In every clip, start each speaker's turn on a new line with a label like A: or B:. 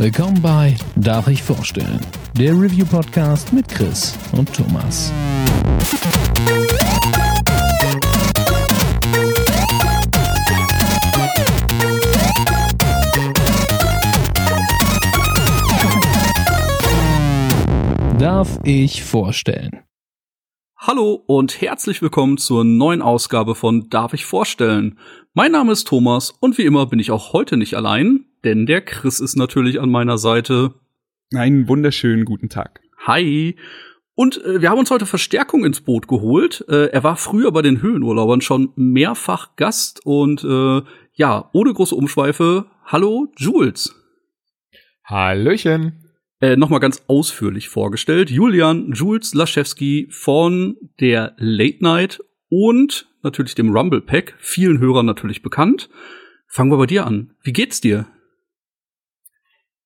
A: Willkommen bei Darf ich vorstellen? Der Review-Podcast mit Chris und Thomas. Darf ich vorstellen?
B: Hallo und herzlich willkommen zur neuen Ausgabe von Darf ich vorstellen? Mein Name ist Thomas und wie immer bin ich auch heute nicht allein, denn der Chris ist natürlich an meiner Seite.
C: Einen wunderschönen guten Tag.
B: Hi. Und äh, wir haben uns heute Verstärkung ins Boot geholt. Äh, er war früher bei den Höhenurlaubern schon mehrfach Gast und äh, ja, ohne große Umschweife. Hallo, Jules.
D: Hallöchen.
B: Äh, Nochmal ganz ausführlich vorgestellt. Julian Jules Laschewski von der Late Night und natürlich dem Rumble Pack. Vielen Hörern natürlich bekannt. Fangen wir bei dir an. Wie geht's dir?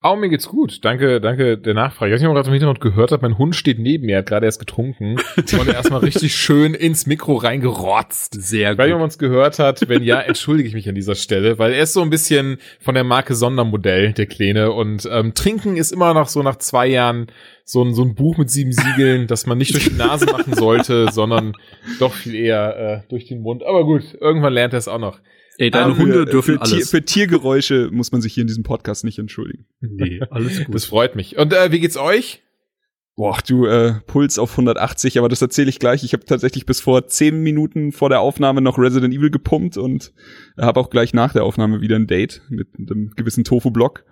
D: Oh, mir geht's gut. Danke, danke der Nachfrage. Ich weiß nicht, ob man gerade im Hintergrund gehört hat, mein Hund steht neben mir, hat gerade erst getrunken und erstmal richtig schön ins Mikro reingerotzt.
B: Sehr
D: nicht, ob man es gehört hat. Wenn ja, entschuldige ich mich an dieser Stelle, weil er ist so ein bisschen von der Marke Sondermodell, der Kleine. Und ähm, Trinken ist immer noch so nach zwei Jahren so ein, so ein Buch mit sieben Siegeln, das man nicht durch die Nase machen sollte, sondern doch viel eher äh, durch den Mund. Aber gut, irgendwann lernt er es auch noch.
B: Ey, deine Hunde
C: für,
B: dürfen
C: für, Tier,
B: alles.
C: für Tiergeräusche muss man sich hier in diesem Podcast nicht entschuldigen.
B: nee, alles gut.
D: Das freut mich. Und äh, wie geht's euch?
C: Boah, du, äh, Puls auf 180, aber das erzähle ich gleich. Ich habe tatsächlich bis vor zehn Minuten vor der Aufnahme noch Resident Evil gepumpt und habe auch gleich nach der Aufnahme wieder ein Date mit einem gewissen Tofu-Block.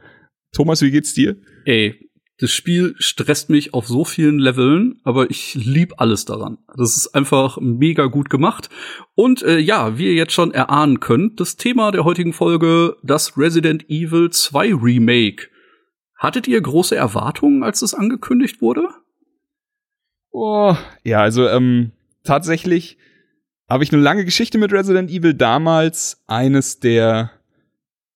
C: Thomas, wie geht's dir?
B: Ey, das Spiel stresst mich auf so vielen Leveln, aber ich lieb alles daran. Das ist einfach mega gut gemacht. Und äh, ja, wie ihr jetzt schon erahnen könnt, das Thema der heutigen Folge, das Resident Evil 2 Remake. Hattet ihr große Erwartungen, als es angekündigt wurde?
C: Oh, ja, also ähm, tatsächlich habe ich eine lange Geschichte mit Resident Evil. Damals eines der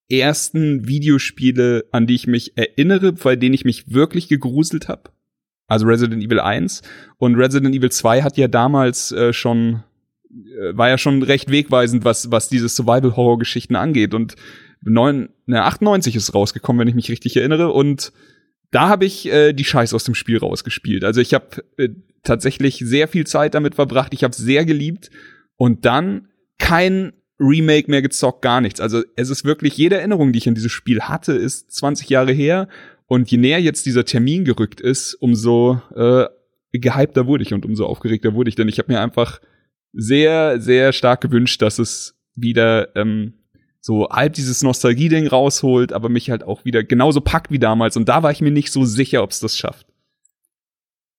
C: ersten Videospiele, an die ich mich erinnere, bei denen ich mich wirklich gegruselt habe. Also Resident Evil 1 und Resident Evil 2 hat ja damals äh, schon äh, war ja schon recht wegweisend, was was diese Survival Horror Geschichten angeht und neun, ne, 98 ist rausgekommen, wenn ich mich richtig erinnere und da habe ich äh, die Scheiß aus dem Spiel rausgespielt. Also ich habe äh, tatsächlich sehr viel Zeit damit verbracht. Ich habe sehr geliebt und dann kein Remake mehr gezockt, gar nichts. Also es ist wirklich jede Erinnerung, die ich an dieses Spiel hatte, ist 20 Jahre her und je näher jetzt dieser Termin gerückt ist, umso äh, gehypter wurde ich und umso aufgeregter wurde ich, denn ich habe mir einfach sehr, sehr stark gewünscht, dass es wieder ähm, so halb dieses Nostalgie-Ding rausholt, aber mich halt auch wieder genauso packt wie damals. Und da war ich mir nicht so sicher, ob es das schafft.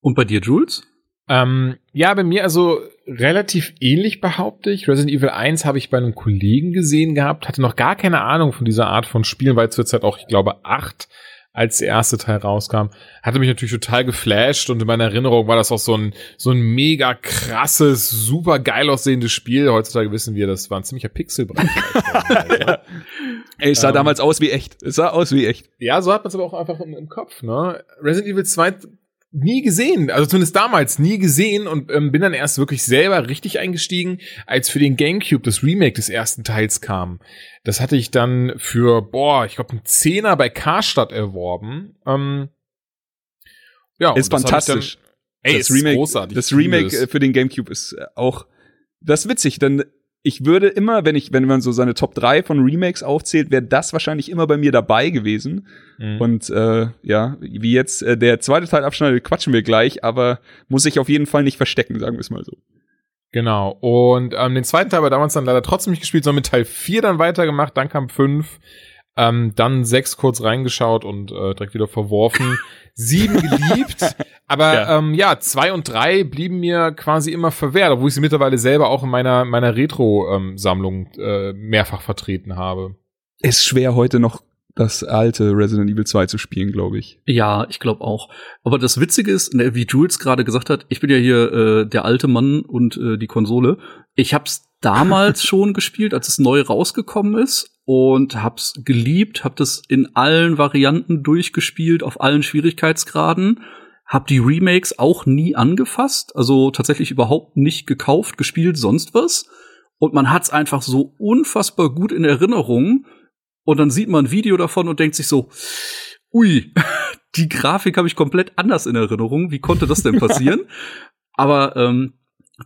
B: Und bei dir, Jules?
D: Ähm, ja, bei mir also relativ ähnlich behaupte ich. Resident Evil 1 habe ich bei einem Kollegen gesehen gehabt, hatte noch gar keine Ahnung von dieser Art von Spielen, weil zur Zeit auch, ich glaube, acht als der erste Teil rauskam, hatte mich natürlich total geflasht und in meiner Erinnerung war das auch so ein, so ein mega krasses, super geil aussehendes Spiel. Heutzutage wissen wir, das war ein ziemlicher Pixelbrett.
C: Ey, es sah
D: Ähm.
C: damals aus wie echt. Es sah aus wie echt.
D: Ja, so hat man es aber auch einfach im, im Kopf, ne? Resident Evil 2 nie gesehen, also zumindest damals nie gesehen und ähm, bin dann erst wirklich selber richtig eingestiegen, als für den GameCube das Remake des ersten Teils kam. Das hatte ich dann für, boah, ich glaube, einen Zehner bei Karstadt erworben. Ähm, ja,
C: Ist fantastisch.
D: Dann, ey,
C: das
D: ist
C: Remake,
D: großartig.
C: das Remake äh, für den GameCube ist äh, auch das ist witzig, denn ich würde immer, wenn ich, wenn man so seine Top 3 von Remakes aufzählt, wäre das wahrscheinlich immer bei mir dabei gewesen.
D: Mhm.
C: Und äh, ja, wie jetzt äh, der zweite Teil abschneidet, quatschen wir gleich, aber muss ich auf jeden Fall nicht verstecken, sagen wir es mal so.
D: Genau. Und ähm, den zweiten Teil wir damals dann leider trotzdem nicht gespielt, sondern mit Teil 4 dann weitergemacht. Dann kam 5. Ähm, dann 6 kurz reingeschaut und äh, direkt wieder verworfen. 7 geliebt. aber
C: Ja.
D: Ähm, ja, 2 und 3 blieben mir quasi immer verwehrt, obwohl ich sie mittlerweile selber auch in meiner, meiner Retro-Sammlung äh, mehrfach vertreten habe.
C: Ist schwer heute noch das alte Resident Evil 2 zu spielen, glaube ich.
B: Ja, ich glaube auch. Aber das Witzige ist, ne, wie Jules gerade gesagt hat, ich bin ja hier äh, der alte Mann und äh, die Konsole. Ich hab's damals schon gespielt, als es neu rausgekommen ist und hab's geliebt, hab das in allen Varianten durchgespielt, auf allen Schwierigkeitsgraden. Hab die Remakes auch nie angefasst, also tatsächlich überhaupt nicht gekauft, gespielt, sonst was. Und man hat's einfach so unfassbar gut in Erinnerung. Und dann sieht man ein Video davon und denkt sich so, ui, die Grafik habe ich komplett anders in Erinnerung. Wie konnte das denn passieren? Aber ähm,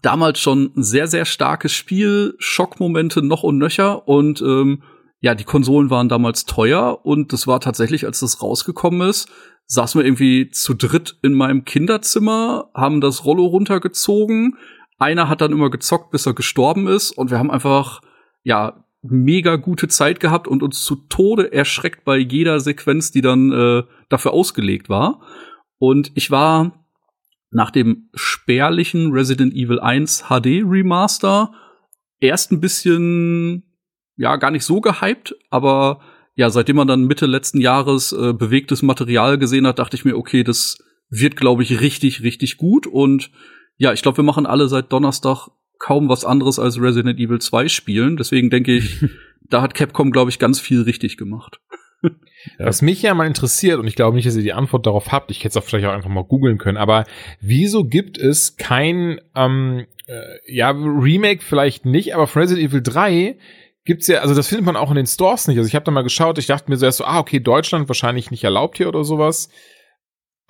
B: damals schon ein sehr, sehr starkes Spiel, Schockmomente noch und nöcher und ähm, ja, die Konsolen waren damals teuer und das war tatsächlich, als das rausgekommen ist, saßen wir irgendwie zu dritt in meinem Kinderzimmer, haben das Rollo runtergezogen. Einer hat dann immer gezockt, bis er gestorben ist und wir haben einfach, ja, mega gute Zeit gehabt und uns zu Tode erschreckt bei jeder Sequenz, die dann äh, dafür ausgelegt war. Und ich war nach dem spärlichen Resident Evil 1 HD Remaster erst ein bisschen, ja, gar nicht so gehypt, aber ja, seitdem man dann Mitte letzten Jahres äh, bewegtes Material gesehen hat, dachte ich mir, okay, das wird, glaube ich, richtig, richtig gut. Und ja, ich glaube, wir machen alle seit Donnerstag kaum was anderes als Resident Evil 2 spielen. Deswegen denke ich, da hat Capcom, glaube ich, ganz viel richtig gemacht.
D: Was mich ja mal interessiert, und ich glaube nicht, dass ihr die Antwort darauf habt, ich hätte es auch vielleicht auch einfach mal googeln können, aber wieso gibt es kein, ähm, äh, ja, Remake vielleicht nicht, aber von Resident Evil 3 gibt's ja, also das findet man auch in den Stores nicht. Also ich habe da mal geschaut, ich dachte mir so erst so, ah, okay, Deutschland wahrscheinlich nicht erlaubt hier oder sowas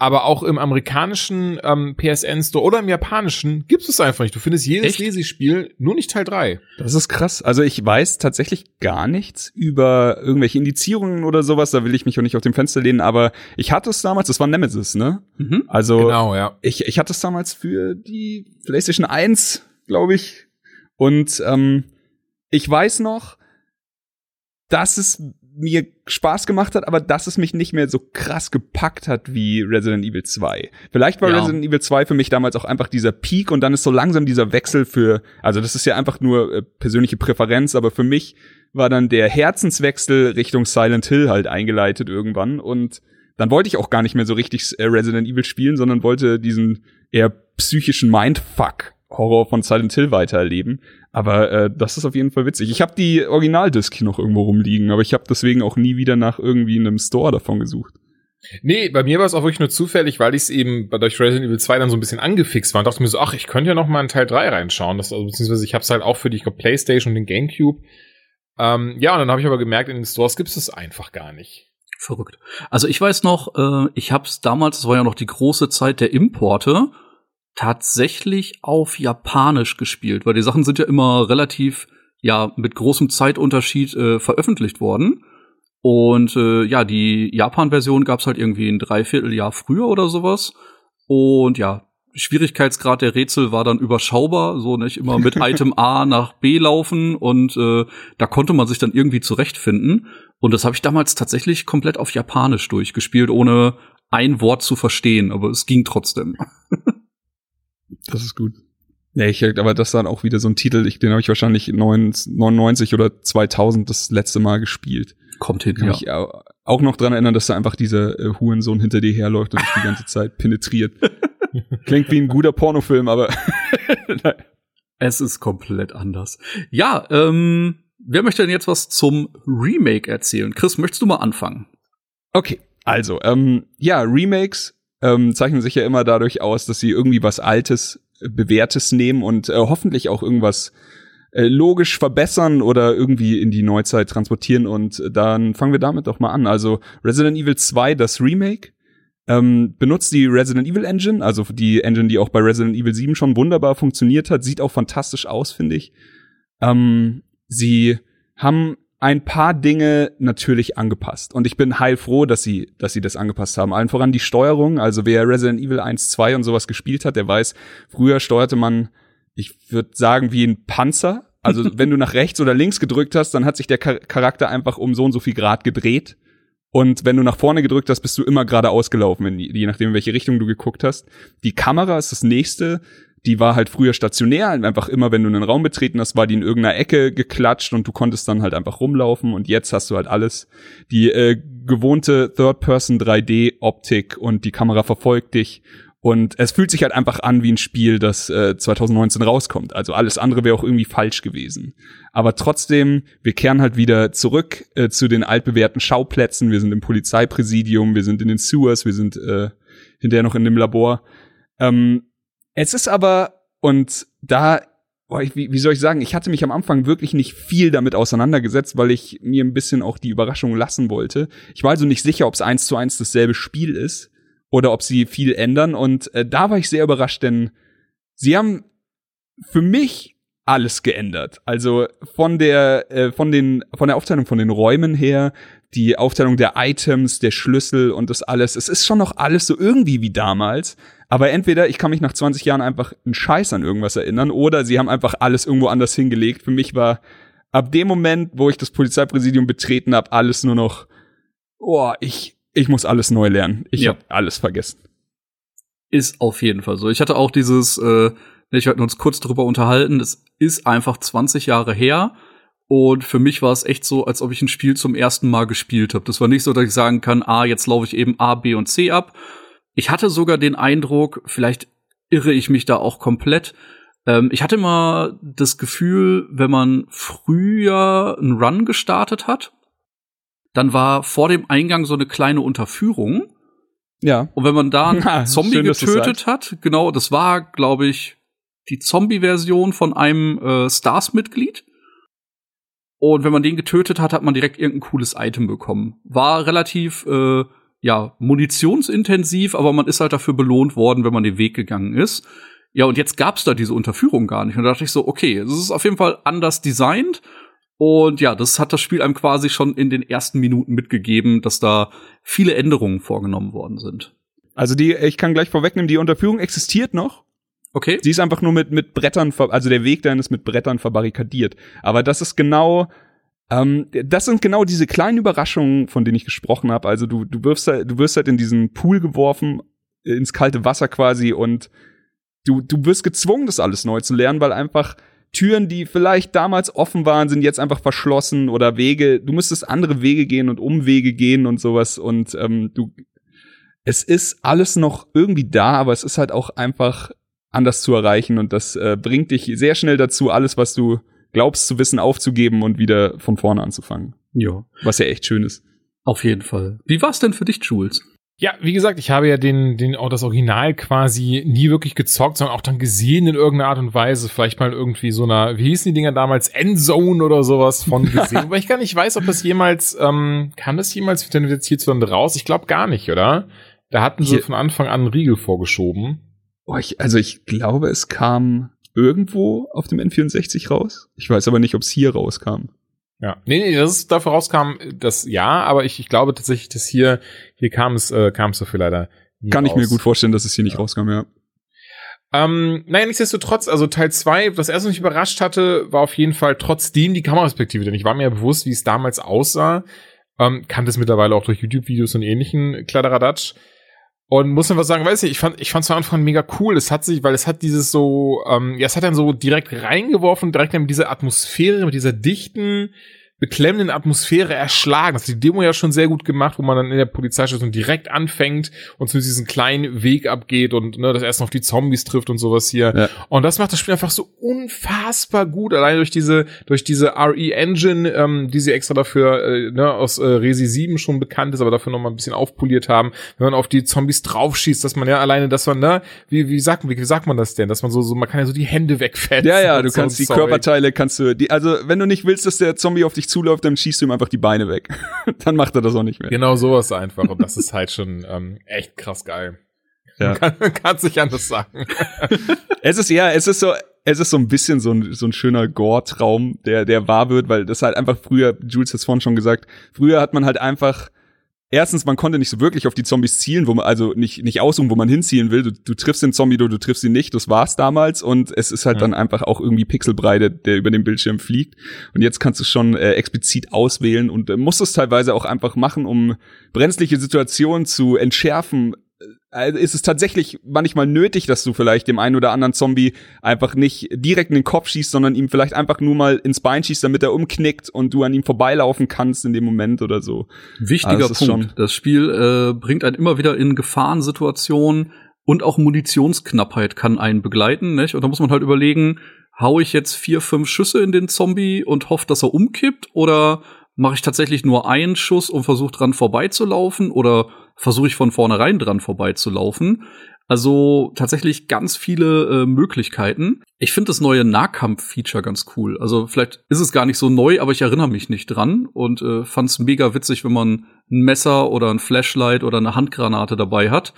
D: aber auch im amerikanischen ähm, PSN Store oder im japanischen gibt es einfach nicht. Du findest jedes Resi-Spiel, nur nicht Teil 3.
C: Das ist krass. Also ich weiß tatsächlich gar nichts über irgendwelche Indizierungen oder sowas. Da will ich mich auch nicht auf dem Fenster lehnen. Aber ich hatte es damals, das war Nemesis, ne? Mhm. Also genau, ja. ich, ich hatte es damals für die PlayStation 1, glaube ich. Und ähm, ich weiß noch, dass es mir Spaß gemacht hat, aber dass es mich nicht mehr so krass gepackt hat wie Resident Evil 2. Vielleicht war ja. Resident Evil 2 für mich damals auch einfach dieser Peak und dann ist so langsam dieser Wechsel für, also das ist ja einfach nur äh, persönliche Präferenz, aber für mich war dann der Herzenswechsel Richtung Silent Hill halt eingeleitet irgendwann und dann wollte ich auch gar nicht mehr so richtig äh, Resident Evil spielen, sondern wollte diesen eher psychischen Mindfuck Horror von Silent Hill weitererleben. Aber äh, das ist auf jeden Fall witzig. Ich habe die Originaldisc hier noch irgendwo rumliegen, aber ich habe deswegen auch nie wieder nach irgendwie einem Store davon gesucht.
D: Nee, bei mir war es auch wirklich nur zufällig, weil ich es eben durch Resident Evil 2 dann so ein bisschen angefixt war und dachte mir so, ach, ich könnte ja noch mal in Teil 3 reinschauen. Das, also, beziehungsweise ich habe es halt auch für die glaub, Playstation und den Gamecube. Ähm, ja, und dann habe ich aber gemerkt, in den Stores gibt es das einfach gar nicht.
B: Verrückt. Also ich weiß noch, äh, ich habe es damals, das war ja noch die große Zeit der Importe, tatsächlich auf Japanisch gespielt, weil die Sachen sind ja immer relativ, ja, mit großem Zeitunterschied äh, veröffentlicht worden. Und äh, ja, die Japan-Version gab's halt irgendwie ein Dreivierteljahr früher oder sowas. Und ja, Schwierigkeitsgrad der Rätsel war dann überschaubar, so nicht immer mit Item A nach B laufen und äh, da konnte man sich dann irgendwie zurechtfinden. Und das habe ich damals tatsächlich komplett auf Japanisch durchgespielt, ohne ein Wort zu verstehen, aber es ging trotzdem.
C: Das ist gut. Ja, ich, aber das dann auch wieder so ein Titel, ich, den habe ich wahrscheinlich 99 oder 2000 das letzte Mal gespielt.
B: Kommt hin,
C: Kann ja. Ich auch noch dran erinnern, dass da einfach dieser äh, Hurensohn hinter dir herläuft und dich die ganze Zeit penetriert. Klingt wie ein guter Pornofilm, aber
B: es ist komplett anders. Ja, ähm, wer möchte denn jetzt was zum Remake erzählen? Chris, möchtest du mal anfangen?
C: Okay, also, ähm, ja, Remakes ähm, zeichnen sich ja immer dadurch aus, dass sie irgendwie was Altes, äh, Bewährtes nehmen und äh, hoffentlich auch irgendwas äh, logisch verbessern oder irgendwie in die Neuzeit transportieren. Und dann fangen wir damit doch mal an. Also Resident Evil 2, das Remake, ähm, benutzt die Resident Evil Engine, also die Engine, die auch bei Resident Evil 7 schon wunderbar funktioniert hat, sieht auch fantastisch aus, finde ich. Ähm, sie haben ein paar Dinge natürlich angepasst. Und ich bin heilfroh, dass sie, dass sie das angepasst haben. Allen voran die Steuerung. Also wer Resident Evil 1, 2 und sowas gespielt hat, der weiß, früher steuerte man, ich würde sagen, wie ein Panzer. Also wenn du nach rechts oder links gedrückt hast, dann hat sich der Charakter einfach um so und so viel Grad gedreht. Und wenn du nach vorne gedrückt hast, bist du immer gerade ausgelaufen, je nachdem, in welche Richtung du geguckt hast. Die Kamera ist das nächste die war halt früher stationär, einfach immer, wenn du einen Raum betreten hast, war die in irgendeiner Ecke geklatscht und du konntest dann halt einfach rumlaufen und jetzt hast du halt alles. Die äh, gewohnte Third-Person 3D-Optik und die Kamera verfolgt dich und es fühlt sich halt einfach an wie ein Spiel, das äh, 2019 rauskommt. Also alles andere wäre auch irgendwie falsch gewesen. Aber trotzdem, wir kehren halt wieder zurück äh, zu den altbewährten Schauplätzen. Wir sind im Polizeipräsidium, wir sind in den Sewers, wir sind äh, hinterher noch in dem Labor. Ähm, es ist aber, und da boah, ich, wie, wie soll ich sagen, ich hatte mich am Anfang wirklich nicht viel damit auseinandergesetzt, weil ich mir ein bisschen auch die Überraschung lassen wollte. Ich war also nicht sicher, ob es eins zu eins dasselbe Spiel ist oder ob sie viel ändern. Und äh, da war ich sehr überrascht, denn sie haben für mich alles geändert. Also von der äh, von den von der Aufteilung von den Räumen her, die Aufteilung der Items, der Schlüssel und das alles. Es ist schon noch alles so irgendwie wie damals, aber entweder ich kann mich nach 20 Jahren einfach einen Scheiß an irgendwas erinnern oder sie haben einfach alles irgendwo anders hingelegt. Für mich war ab dem Moment, wo ich das Polizeipräsidium betreten habe, alles nur noch oh, ich ich muss alles neu lernen. Ich
B: Ja.
C: habe alles vergessen.
B: Ist auf jeden Fall so. Ich hatte auch dieses, äh, ich hatten uns kurz drüber unterhalten, das ist einfach 20 Jahre her. Und für mich war es echt so, als ob ich ein Spiel zum ersten Mal gespielt habe. Das war nicht so, dass ich sagen kann, ah, jetzt laufe ich eben A, B und C ab. Ich hatte sogar den Eindruck, vielleicht irre ich mich da auch komplett. Ähm, ich hatte mal das Gefühl, wenn man früher einen Run gestartet hat, dann war vor dem Eingang so eine kleine Unterführung.
C: Ja.
B: Und wenn man da einen
C: Ah,
B: Zombie
C: schön,
B: getötet hat, genau, das war, glaube ich, die Zombie-Version von einem äh, Stars-Mitglied. Und wenn man den getötet hat, hat man direkt irgendein cooles Item bekommen. War relativ, äh, ja, munitionsintensiv, aber man ist halt dafür belohnt worden, wenn man den Weg gegangen ist. Ja, und jetzt gab's da diese Unterführung gar nicht. Und da dachte ich so, okay, es ist auf jeden Fall anders designt. Und ja, das hat das Spiel einem quasi schon in den ersten Minuten mitgegeben, dass da viele Änderungen vorgenommen worden sind.
C: Also die, ich kann gleich vorwegnehmen, die Unterführung existiert noch.
B: Okay.
C: Sie ist einfach nur mit, mit Brettern, also der Weg dahin ist mit Brettern verbarrikadiert. Aber das ist genau, ähm, das sind genau diese kleinen Überraschungen, von denen ich gesprochen habe. Also du, du wirfst halt, du wirst halt in diesen Pool geworfen, äh, ins kalte Wasser quasi und du, du wirst gezwungen, das alles neu zu lernen, weil einfach Türen, die vielleicht damals offen waren, sind jetzt einfach verschlossen oder Wege, du müsstest andere Wege gehen und Umwege gehen und sowas und ähm, du, es ist alles noch irgendwie da, aber es ist halt auch einfach anders zu erreichen und das äh, bringt dich sehr schnell dazu, alles, was du glaubst zu wissen, aufzugeben und wieder von vorne anzufangen.
B: Ja.
C: Was ja echt schön ist.
B: Auf jeden Fall. Wie war's denn für dich, Jules?
D: Ja, wie gesagt, ich habe ja den, den, auch das Original quasi nie wirklich gezockt, sondern auch dann gesehen in irgendeiner Art und Weise. Vielleicht mal irgendwie so einer, wie hießen die Dinger damals? Endzone oder sowas von gesehen. Aber ich gar nicht weiß, ob das jemals, ähm, kann das jemals denn jetzt hierzulande raus? Ich glaube gar nicht, oder? Da hatten sie
C: Hier-
D: von Anfang an einen Riegel vorgeschoben.
C: Oh, ich, also ich glaube, es kam irgendwo auf dem N64 raus. Ich weiß aber nicht, ob es hier rauskam.
D: Ja. Nee, nee, dass es dafür rauskam, das ja, aber ich, ich glaube tatsächlich, dass hier, hier kam es, äh, kam es dafür leider.
C: Kann ich mir
D: raus.
C: gut vorstellen, dass es hier nicht rauskam, ja.
D: Ähm, naja, nichtsdestotrotz, also Teil 2, das erste, was mich überrascht hatte, war auf jeden Fall trotzdem die Kameraperspektive, denn ich war mir ja bewusst, wie es damals aussah, ähm, kannte es mittlerweile auch durch YouTube-Videos und ähnlichen Kladderadatsch. Und muss man was sagen, weiß ich, ich fand, ich fand von Anfang an mega cool. Es hat sich, weil es hat dieses so, ähm, ja, es hat dann so direkt reingeworfen, direkt mit dieser Atmosphäre, mit dieser dichten, beklemmenden Atmosphäre erschlagen. Das hat die Demo ja schon sehr gut gemacht, wo man dann in der Polizeistation direkt anfängt und zu diesem kleinen Weg abgeht und ne, das erst noch auf die Zombies trifft und sowas hier.
C: Ja.
D: Und das macht das Spiel einfach so unfassbar gut, allein durch diese durch diese RE Engine, ähm, die sie extra dafür äh, ne, aus äh, Resi 7 schon bekannt ist, aber dafür noch mal ein bisschen aufpoliert haben. Wenn man auf die Zombies draufschießt, dass man ja alleine, dass man ne, wie wie sagt wie, wie sagt man das denn, dass man so so man kann ja so die Hände wegfetzen.
C: Ja, ja, du
D: so
C: kannst
D: ein
C: die. Körperteile, kannst du, die, also wenn du nicht willst, dass der Zombie auf dich zuläuft, dann schießt du ihm einfach die Beine weg. dann macht er das auch nicht mehr.
D: Genau sowas einfach. Und das ist halt schon ähm, echt krass geil.
C: Ja.
D: Kann, kannst nicht anders sagen.
C: Es ist ja, es ist so, es ist so ein bisschen so ein, so ein schöner Gore-Traum, der, der wahr wird, weil das halt einfach früher, Jules hat es vorhin schon gesagt, früher hat man halt einfach, erstens, man konnte nicht so wirklich auf die Zombies zielen, wo man, also nicht, nicht aussuchen, wo man hinzielen will. Du, du triffst den Zombie, du, du triffst ihn nicht, das war's damals und es ist halt
D: Ja.
C: dann einfach auch irgendwie Pixelbreite, der über den Bildschirm fliegt. Und jetzt kannst du schon äh, explizit auswählen und äh, musst es teilweise auch einfach machen, um brenzliche Situationen zu entschärfen, ist es tatsächlich manchmal nötig, dass du vielleicht dem einen oder anderen Zombie einfach nicht direkt in den Kopf schießt, sondern ihm vielleicht einfach nur mal ins Bein schießt, damit er umknickt und du an ihm vorbeilaufen kannst in dem Moment oder so.
B: Wichtiger
C: das ist
B: Punkt. Das Spiel äh, bringt einen immer wieder in Gefahrensituationen und auch Munitionsknappheit kann einen begleiten, nicht? Und da muss man halt überlegen, hau ich jetzt vier, fünf Schüsse in den Zombie und hoffe, dass er umkippt oder mache ich tatsächlich nur einen Schuss und versuche dran vorbeizulaufen oder versuche ich von vornherein dran vorbeizulaufen? Also tatsächlich ganz viele äh, Möglichkeiten. Ich finde das neue Nahkampf-Feature ganz cool. Also vielleicht ist es gar nicht so neu, aber ich erinnere mich nicht dran und äh, fand es mega witzig, wenn man ein Messer oder ein Flashlight oder eine Handgranate dabei hat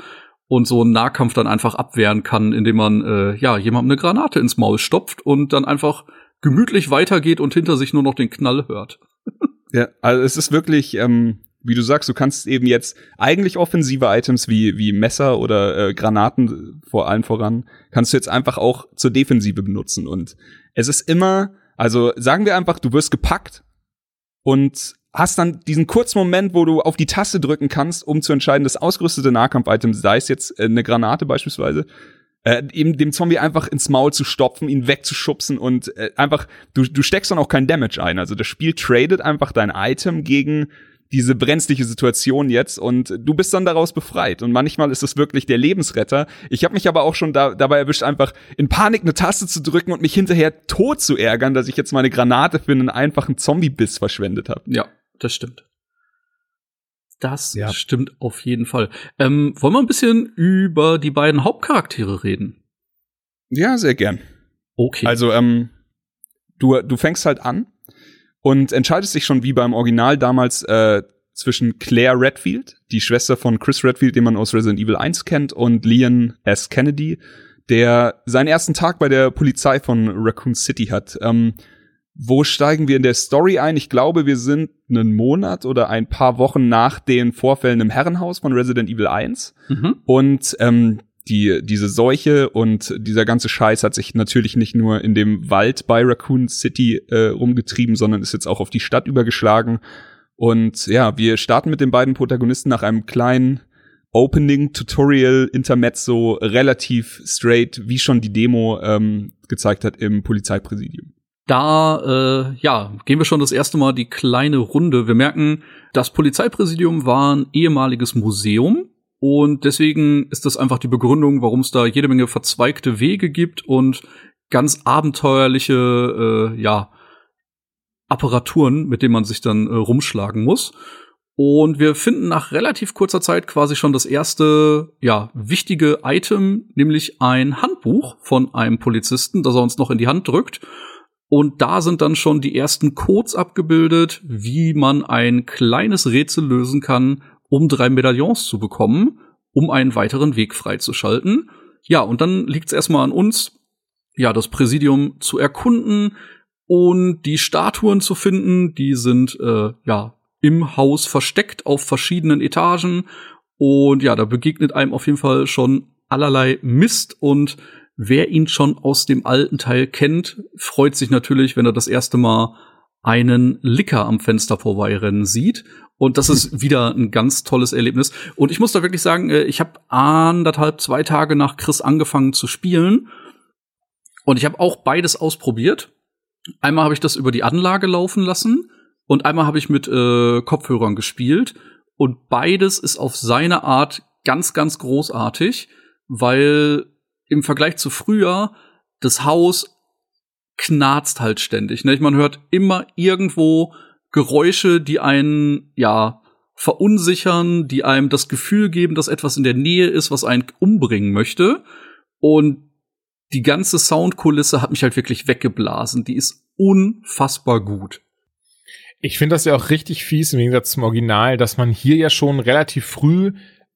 B: und so einen Nahkampf dann einfach abwehren kann, indem man äh, ja jemandem eine Granate ins Maul stopft und dann einfach gemütlich weitergeht und hinter sich nur noch den Knall hört.
C: Ja, also es ist wirklich ähm, wie du sagst, du kannst eben jetzt eigentlich offensive Items wie, wie Messer oder äh, Granaten vor allem voran, kannst du jetzt einfach auch zur Defensive benutzen. Und es ist immer, also sagen wir einfach, du wirst gepackt und hast dann diesen kurzen Moment, wo du auf die Taste drücken kannst, um zu entscheiden, das ausgerüstete Nahkampf-Item, sei es jetzt äh, eine Granate beispielsweise, äh, eben dem Zombie einfach ins Maul zu stopfen, ihn wegzuschubsen und äh, einfach, du, du steckst dann auch kein Damage ein. Also das Spiel tradet einfach dein Item gegen diese brenzliche Situation jetzt und du bist dann daraus befreit. Und manchmal ist es wirklich der Lebensretter. Ich habe mich aber auch schon da, dabei erwischt, einfach in Panik eine Taste zu drücken und mich hinterher tot zu ärgern, dass ich jetzt meine Granate für einen einfachen Zombie-Biss verschwendet habe.
B: Ja, das stimmt. Das ja. stimmt auf jeden Fall. Ähm, wollen wir ein bisschen über die beiden Hauptcharaktere reden?
C: Ja, sehr gern.
B: Okay.
C: Also, ähm, du, du fängst halt an und entscheidest dich schon wie beim Original damals äh, zwischen Claire Redfield, die Schwester von Chris Redfield, den man aus Resident Evil 1 kennt, und Leon S. Kennedy, der seinen ersten Tag bei der Polizei von Raccoon City hat. Ähm, wo steigen wir in der Story ein? Ich glaube, wir sind einen Monat oder ein paar Wochen nach den Vorfällen im Herrenhaus von Resident Evil 1. Mhm. Und ähm, die, diese Seuche und dieser ganze Scheiß hat sich natürlich nicht nur in dem Wald bei Raccoon City äh, rumgetrieben, sondern ist jetzt auch auf die Stadt übergeschlagen. Und ja, wir starten mit den beiden Protagonisten nach einem kleinen Opening Tutorial Intermezzo relativ straight, wie schon die Demo ähm, gezeigt hat im Polizeipräsidium.
B: Da äh, ja gehen wir schon das erste Mal die kleine Runde. Wir merken, das Polizeipräsidium war ein ehemaliges Museum und deswegen ist das einfach die Begründung, warum es da jede Menge verzweigte Wege gibt und ganz abenteuerliche, äh, ja, Apparaturen, mit denen man sich dann äh, rumschlagen muss. Und wir finden nach relativ kurzer Zeit quasi schon das erste, ja, wichtige Item, nämlich ein Handbuch von einem Polizisten, das er uns noch in die Hand drückt. Und da sind dann schon die ersten Codes abgebildet, wie man ein kleines Rätsel lösen kann, um drei Medaillons zu bekommen, um einen weiteren Weg freizuschalten. Ja, und dann liegt es erstmal an uns, ja, das Präsidium zu erkunden und die Statuen zu finden. Die sind äh, ja im Haus versteckt auf verschiedenen Etagen. Und ja, da begegnet einem auf jeden Fall schon allerlei Mist und wer ihn schon aus dem alten Teil kennt, freut sich natürlich, wenn er das erste Mal einen Licker am Fenster vorbeirennen sieht. Und das ist wieder ein ganz tolles Erlebnis. Und ich muss da wirklich sagen, äh, ich habe anderthalb, zwei Tage nach Chris angefangen zu spielen. Und ich habe auch beides ausprobiert. Einmal habe ich das über die Anlage laufen lassen und einmal habe ich mit äh, Kopfhörern gespielt. Und beides ist auf seine Art ganz, ganz großartig, weil im Vergleich zu früher das Haus knarzt halt ständig. Ne? Man hört immer irgendwo Geräusche, die einen, ja, verunsichern, die einem das Gefühl geben, dass etwas in der Nähe ist, was einen umbringen möchte. Und die ganze Soundkulisse hat mich halt wirklich weggeblasen. Die ist unfassbar gut.
D: Ich finde das ja auch richtig fies im Gegensatz zum Original, dass man hier ja schon relativ früh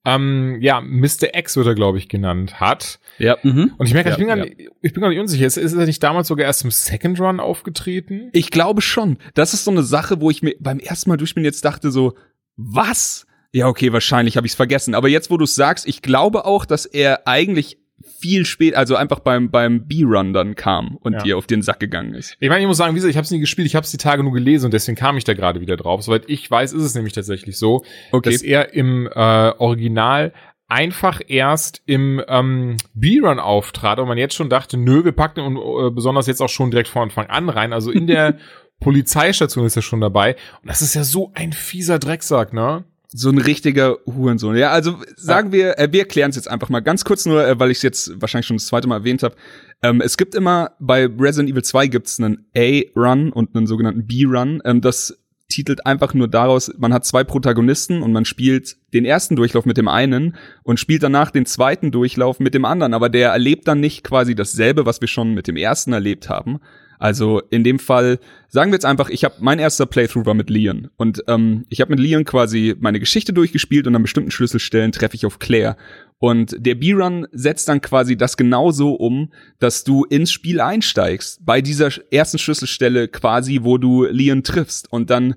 D: ähm, ja, Mr. X wird er, glaube ich, genannt hat.
C: Ja.
D: Mhm. Und ich merke, ja, ich bin gar nicht, ich bin gar nicht unsicher. Ist, ist er nicht damals sogar erst im Second Run aufgetreten?
C: Ich glaube schon. Das ist so eine Sache, wo ich mir beim ersten Mal durchspielen jetzt dachte so, was? Ja, okay, wahrscheinlich habe ich es vergessen. Aber jetzt, wo du sagst, ich glaube auch, dass er eigentlich viel spät, also einfach beim, beim B-Run dann kam und ja. dir auf den Sack gegangen ist.
D: Ich meine, ich muss sagen, wie gesagt, ich habe es nie gespielt, ich habe es die Tage nur gelesen und deswegen kam ich da gerade wieder drauf. Soweit ich weiß, ist es nämlich tatsächlich so, okay. dass er im äh, Original einfach erst im ähm, B-Run auftrat und man jetzt schon dachte, nö, wir packen und äh, besonders jetzt auch schon direkt vor Anfang an rein. Also in der Polizeistation ist er schon dabei. Und das ist ja so ein fieser Drecksack, ne?
C: So ein richtiger Hurensohn. Ja, also sagen wir, äh, wir erklären es jetzt einfach mal ganz kurz nur, äh, weil ich es jetzt wahrscheinlich schon das zweite Mal erwähnt habe. Ähm, es gibt immer bei Resident Evil 2 gibt es einen A-Run und einen sogenannten B-Run. Ähm, das betitelt, einfach nur daraus, man hat zwei Protagonisten und man spielt den ersten Durchlauf mit dem einen und spielt danach den zweiten Durchlauf mit dem anderen, aber der erlebt dann nicht quasi dasselbe, was wir schon mit dem ersten erlebt haben. Also in dem Fall sagen wir jetzt einfach, ich habe mein erster Playthrough war mit Leon. Und ähm, ich habe mit Leon quasi meine Geschichte durchgespielt und an bestimmten Schlüsselstellen treffe ich auf Claire. Und der B-Run setzt dann quasi das genauso um, dass du ins Spiel einsteigst bei dieser ersten Schlüsselstelle quasi, wo du Leon triffst. Und dann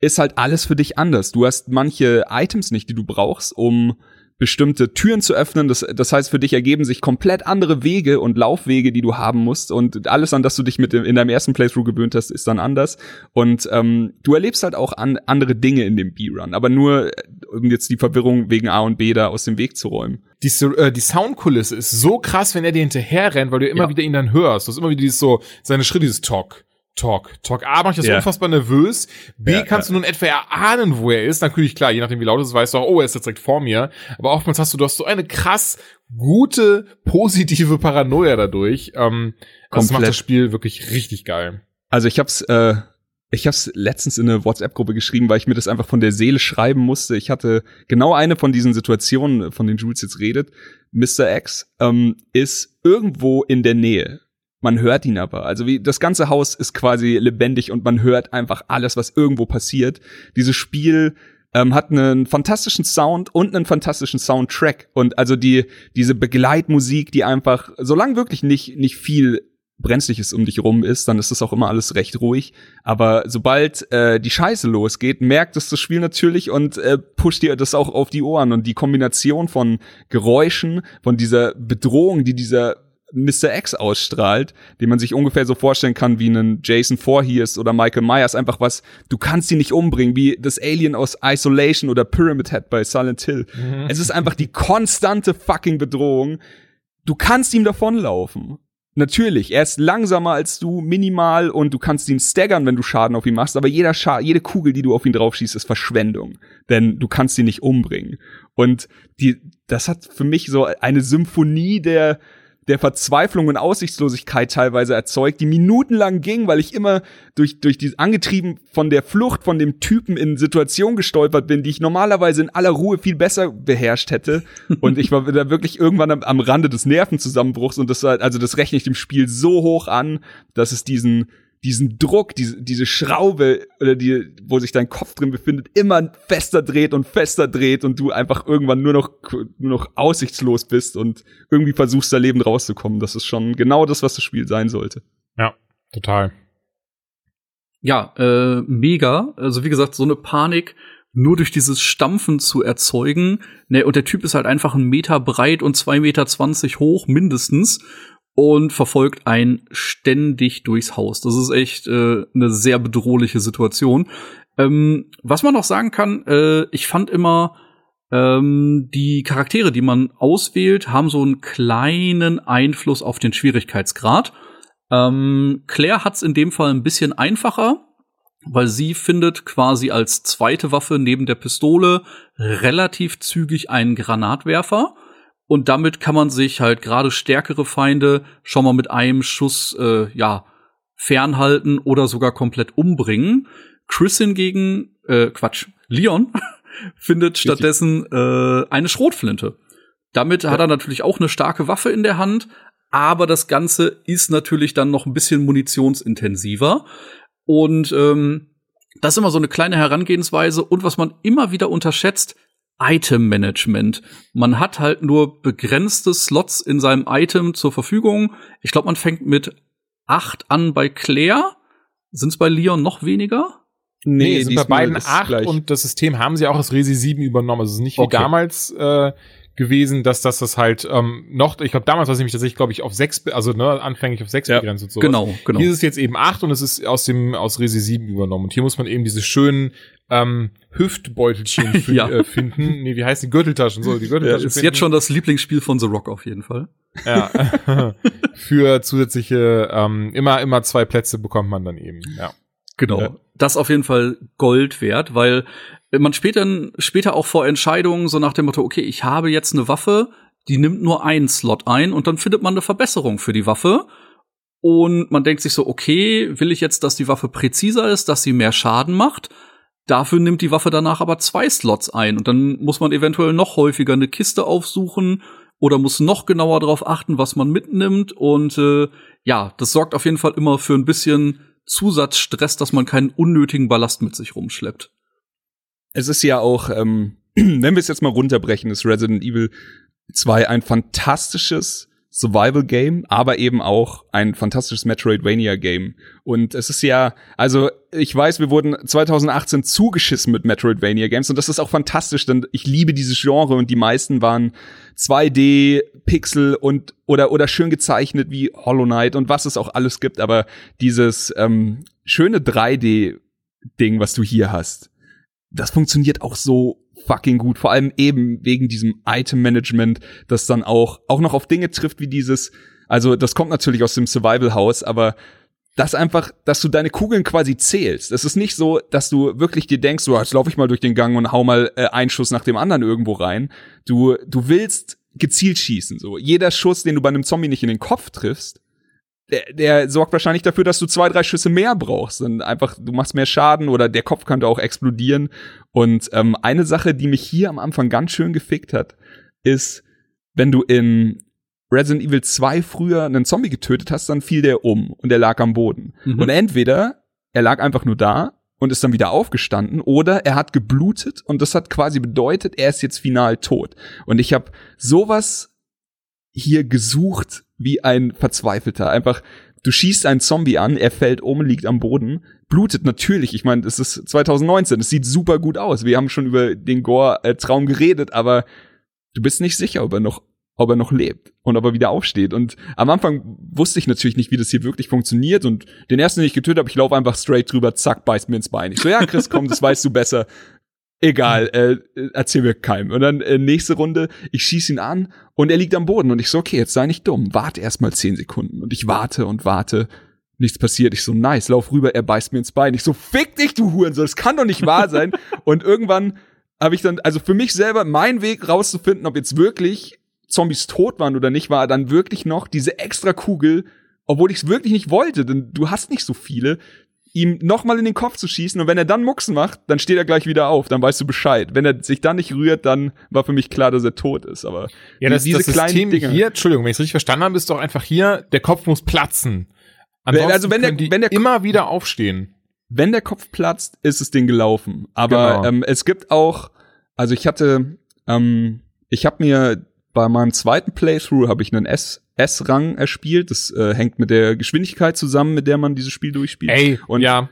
C: ist halt alles für dich anders. Du hast manche Items nicht, die du brauchst, um bestimmte Türen zu öffnen. Das, das heißt, für dich ergeben sich komplett andere Wege und Laufwege, die du haben musst. Und alles, an das du dich mit in deinem ersten Playthrough gewöhnt hast, ist dann anders. Und ähm, du erlebst halt auch an, andere Dinge in dem B-Run, aber nur, um jetzt die Verwirrung wegen A und B da aus dem Weg zu räumen.
D: Die, äh, die Soundkulisse ist so krass, wenn er dir hinterher rennt, weil du immer ja. wieder ihn dann hörst. Du hast immer wieder dieses so, seine Schritte, dieses Talk, Talk, Talk. A, macht das ja. unfassbar nervös. B, ja, kannst ja. du nun etwa erahnen, wo er ist. Natürlich, klar, je nachdem, wie laut es ist, weißt du auch, oh, er ist jetzt direkt vor mir. Aber oftmals hast du, du hast so eine krass gute, positive Paranoia dadurch. Ähm, das macht das Spiel wirklich richtig geil.
C: Also ich hab's, äh, ich hab's letztens in eine WhatsApp-Gruppe geschrieben, weil ich mir das einfach von der Seele schreiben musste. Ich hatte genau eine von diesen Situationen, von denen Jules jetzt redet. Mr. X ähm, ist irgendwo in der Nähe man hört ihn aber. Also wie das ganze Haus ist quasi lebendig und man hört einfach alles, was irgendwo passiert. Dieses Spiel ähm, hat einen fantastischen Sound und einen fantastischen Soundtrack und also die diese Begleitmusik, die einfach, solange wirklich nicht nicht viel brenzliches um dich rum ist, dann ist das auch immer alles recht ruhig. Aber sobald äh, die Scheiße losgeht, merkt es das Spiel natürlich und äh, pusht dir das auch auf die Ohren. Und die Kombination von Geräuschen, von dieser Bedrohung, die dieser Mr. X ausstrahlt, den man sich ungefähr so vorstellen kann wie einen Jason Voorhees oder Michael Myers, einfach was, du kannst ihn nicht umbringen, wie das Alien aus Isolation oder Pyramid Head bei Silent Hill. Mhm. Es ist einfach die konstante fucking Bedrohung. Du kannst ihm davonlaufen. Natürlich, er ist langsamer als du, minimal, und du kannst ihn staggern, wenn du Schaden auf ihn machst, aber jeder Scha jede Kugel, die du auf ihn draufschießt, ist Verschwendung. Denn du kannst ihn nicht umbringen. Und die, das hat für mich so eine Symphonie der, der Verzweiflung und Aussichtslosigkeit teilweise erzeugt, die minutenlang ging, weil ich immer durch, durch die, angetrieben von der Flucht von dem Typen in Situationen gestolpert bin, die ich normalerweise in aller Ruhe viel besser beherrscht hätte. Und ich war da wirklich irgendwann am, am Rande des Nervenzusammenbruchs und das war, also das rechne ich dem Spiel so hoch an, dass es diesen, diesen Druck, diese, diese Schraube oder die, wo sich dein Kopf drin befindet, immer fester dreht und fester dreht und du einfach irgendwann nur noch, nur noch aussichtslos bist und irgendwie versuchst, da Leben rauszukommen. Das ist schon genau das, was das Spiel sein sollte.
D: Ja, total.
B: Ja, äh, mega. Also wie gesagt, so eine Panik nur durch dieses Stampfen zu erzeugen. Ne, und der Typ ist halt einfach ein Meter breit und zwei Meter zwanzig hoch mindestens und verfolgt einen ständig durchs Haus. Das ist echt äh, eine sehr bedrohliche Situation. Ähm, was man noch sagen kann, äh, ich fand immer, ähm, die Charaktere, die man auswählt, haben so einen kleinen Einfluss auf den Schwierigkeitsgrad. Ähm, Claire hat's in dem Fall ein bisschen einfacher, weil sie findet quasi als zweite Waffe neben der Pistole relativ zügig einen Granatwerfer und damit kann man sich halt gerade stärkere Feinde schon mal mit einem Schuss, äh, ja, fernhalten oder sogar komplett umbringen. Chris hingegen, äh, Quatsch, Leon findet stattdessen äh, eine Schrotflinte. Damit ja. hat er natürlich auch eine starke Waffe in der Hand, aber das Ganze ist natürlich dann noch ein bisschen munitionsintensiver. Und ähm, das ist immer so eine kleine Herangehensweise. Und was man immer wieder unterschätzt, Item-Management. Man hat halt nur begrenzte Slots in seinem Item zur Verfügung. Ich glaube, man fängt mit acht an bei Claire. Sind es bei Leon noch weniger?
D: Nee, nee sind bei beiden acht und das System haben sie auch das Resi 7 übernommen. Also es ist nicht wie okay. damals äh, gewesen, dass das das halt ähm, noch, ich glaube damals war es nämlich tatsächlich, glaube ich, auf sechs, also ne, anfänglich auf sechs ja, begrenzt und so.
B: Genau, genau.
D: Hier ist es jetzt eben acht und es ist aus dem aus Resi 7 übernommen. Und hier muss man eben diese schönen ähm, Hüftbeutelchen ja. äh, finden. Nee, wie heißt die Gürteltaschen? So, die Gürteltaschen.
B: Ja, ist jetzt schon das Lieblingsspiel von The Rock auf jeden Fall.
D: Ja. Für zusätzliche, ähm, immer, immer zwei Plätze bekommt man dann eben, ja.
B: Genau. Ja. Das auf jeden Fall Gold wert, weil man später, später auch vor Entscheidungen so nach dem Motto, okay, ich habe jetzt eine Waffe, die nimmt nur einen Slot ein und dann findet man eine Verbesserung für die Waffe. Und man denkt sich so, okay, will ich jetzt, dass die Waffe präziser ist, dass sie mehr Schaden macht? Dafür nimmt die Waffe danach aber zwei Slots ein und dann muss man eventuell noch häufiger eine Kiste aufsuchen oder muss noch genauer darauf achten, was man mitnimmt und äh, ja, das sorgt auf jeden Fall immer für ein bisschen Zusatzstress, dass man keinen unnötigen Ballast mit sich rumschleppt.
C: Es ist ja auch, ähm, wenn wir es jetzt mal runterbrechen, ist Resident Evil 2 ein fantastisches Survival-Game, aber eben auch ein fantastisches Metroidvania-Game. Und es ist ja, also ich weiß, wir wurden 2018 zugeschissen mit Metroidvania-Games und das ist auch fantastisch, denn ich liebe dieses Genre und die meisten waren 2D, Pixel und oder oder schön gezeichnet wie Hollow Knight und was es auch alles gibt, aber dieses ähm, schöne 3D-Ding, was du hier hast, das funktioniert auch so fucking gut. Vor allem eben wegen diesem Item-Management, das dann auch, auch noch auf Dinge trifft wie dieses, also das kommt natürlich aus dem Survival-Haus, aber das einfach, dass du deine Kugeln quasi zählst. Es ist nicht so, dass du wirklich dir denkst, so, jetzt laufe ich mal durch den Gang und hau mal äh, einen Schuss nach dem anderen irgendwo rein. Du, du willst gezielt schießen. So jeder Schuss, den du bei einem Zombie nicht in den Kopf triffst, der, der sorgt wahrscheinlich dafür, dass du zwei, drei Schüsse mehr brauchst. Und einfach, du machst mehr Schaden oder der Kopf könnte auch explodieren. Und ähm, eine Sache, die mich hier am Anfang ganz schön gefickt hat, ist, wenn du in Resident Evil 2 früher einen Zombie getötet hast, dann fiel der um und er lag am Boden. Mhm. Und entweder er lag einfach nur da und ist dann wieder aufgestanden oder er hat geblutet und das hat quasi bedeutet, er ist jetzt final tot. Und ich habe sowas hier gesucht wie ein Verzweifelter. Einfach, du schießt einen Zombie an, er fällt um, liegt am Boden, blutet natürlich. Ich meine, es ist 2019, es sieht super gut aus. Wir haben schon über den Gore-Traum geredet, aber du bist nicht sicher, ob er noch ob er noch lebt und ob er wieder aufsteht. Und am Anfang wusste ich natürlich nicht, wie das hier wirklich funktioniert. Und den ersten, den ich getötet habe, ich laufe einfach straight drüber, zack, beißt mir ins Bein. Ich so, ja, Chris, komm, das weißt du besser. Egal, äh, erzähl mir keinem. Und dann äh, nächste Runde, ich schieß ihn an und er liegt am Boden und ich so, okay, jetzt sei nicht dumm, warte erst mal zehn Sekunden. Und ich warte und warte, nichts passiert. Ich so, nice, lauf rüber, er beißt mir ins Bein. Ich so, fick dich, du Hurensohn, das kann doch nicht wahr sein. und irgendwann habe ich dann, also für mich selber, mein Weg rauszufinden, ob jetzt wirklich Zombies tot waren oder nicht, war dann wirklich noch diese extra Kugel, obwohl ich es wirklich nicht wollte, denn du hast nicht so viele, ihm nochmal in den Kopf zu schießen und wenn er dann Mucksen macht, dann steht er gleich wieder auf, dann weißt du Bescheid. Wenn er sich dann nicht rührt, dann war für mich klar, dass er tot ist. Aber
D: ja, das, diese das kleinen System Dinge. hier, Entschuldigung, wenn ich es richtig verstanden habe, ist doch einfach hier, der Kopf muss platzen. Ansonsten also wenn der, wenn der immer wieder aufstehen.
C: Wenn der Kopf platzt, ist es Ding gelaufen. Aber genau. ähm, es gibt auch, also ich hatte, ähm, ich habe mir bei meinem zweiten Playthrough habe ich einen S S-Rang erspielt. Das äh, hängt mit der Geschwindigkeit zusammen, mit der man dieses Spiel durchspielt.
D: Ey, und ja.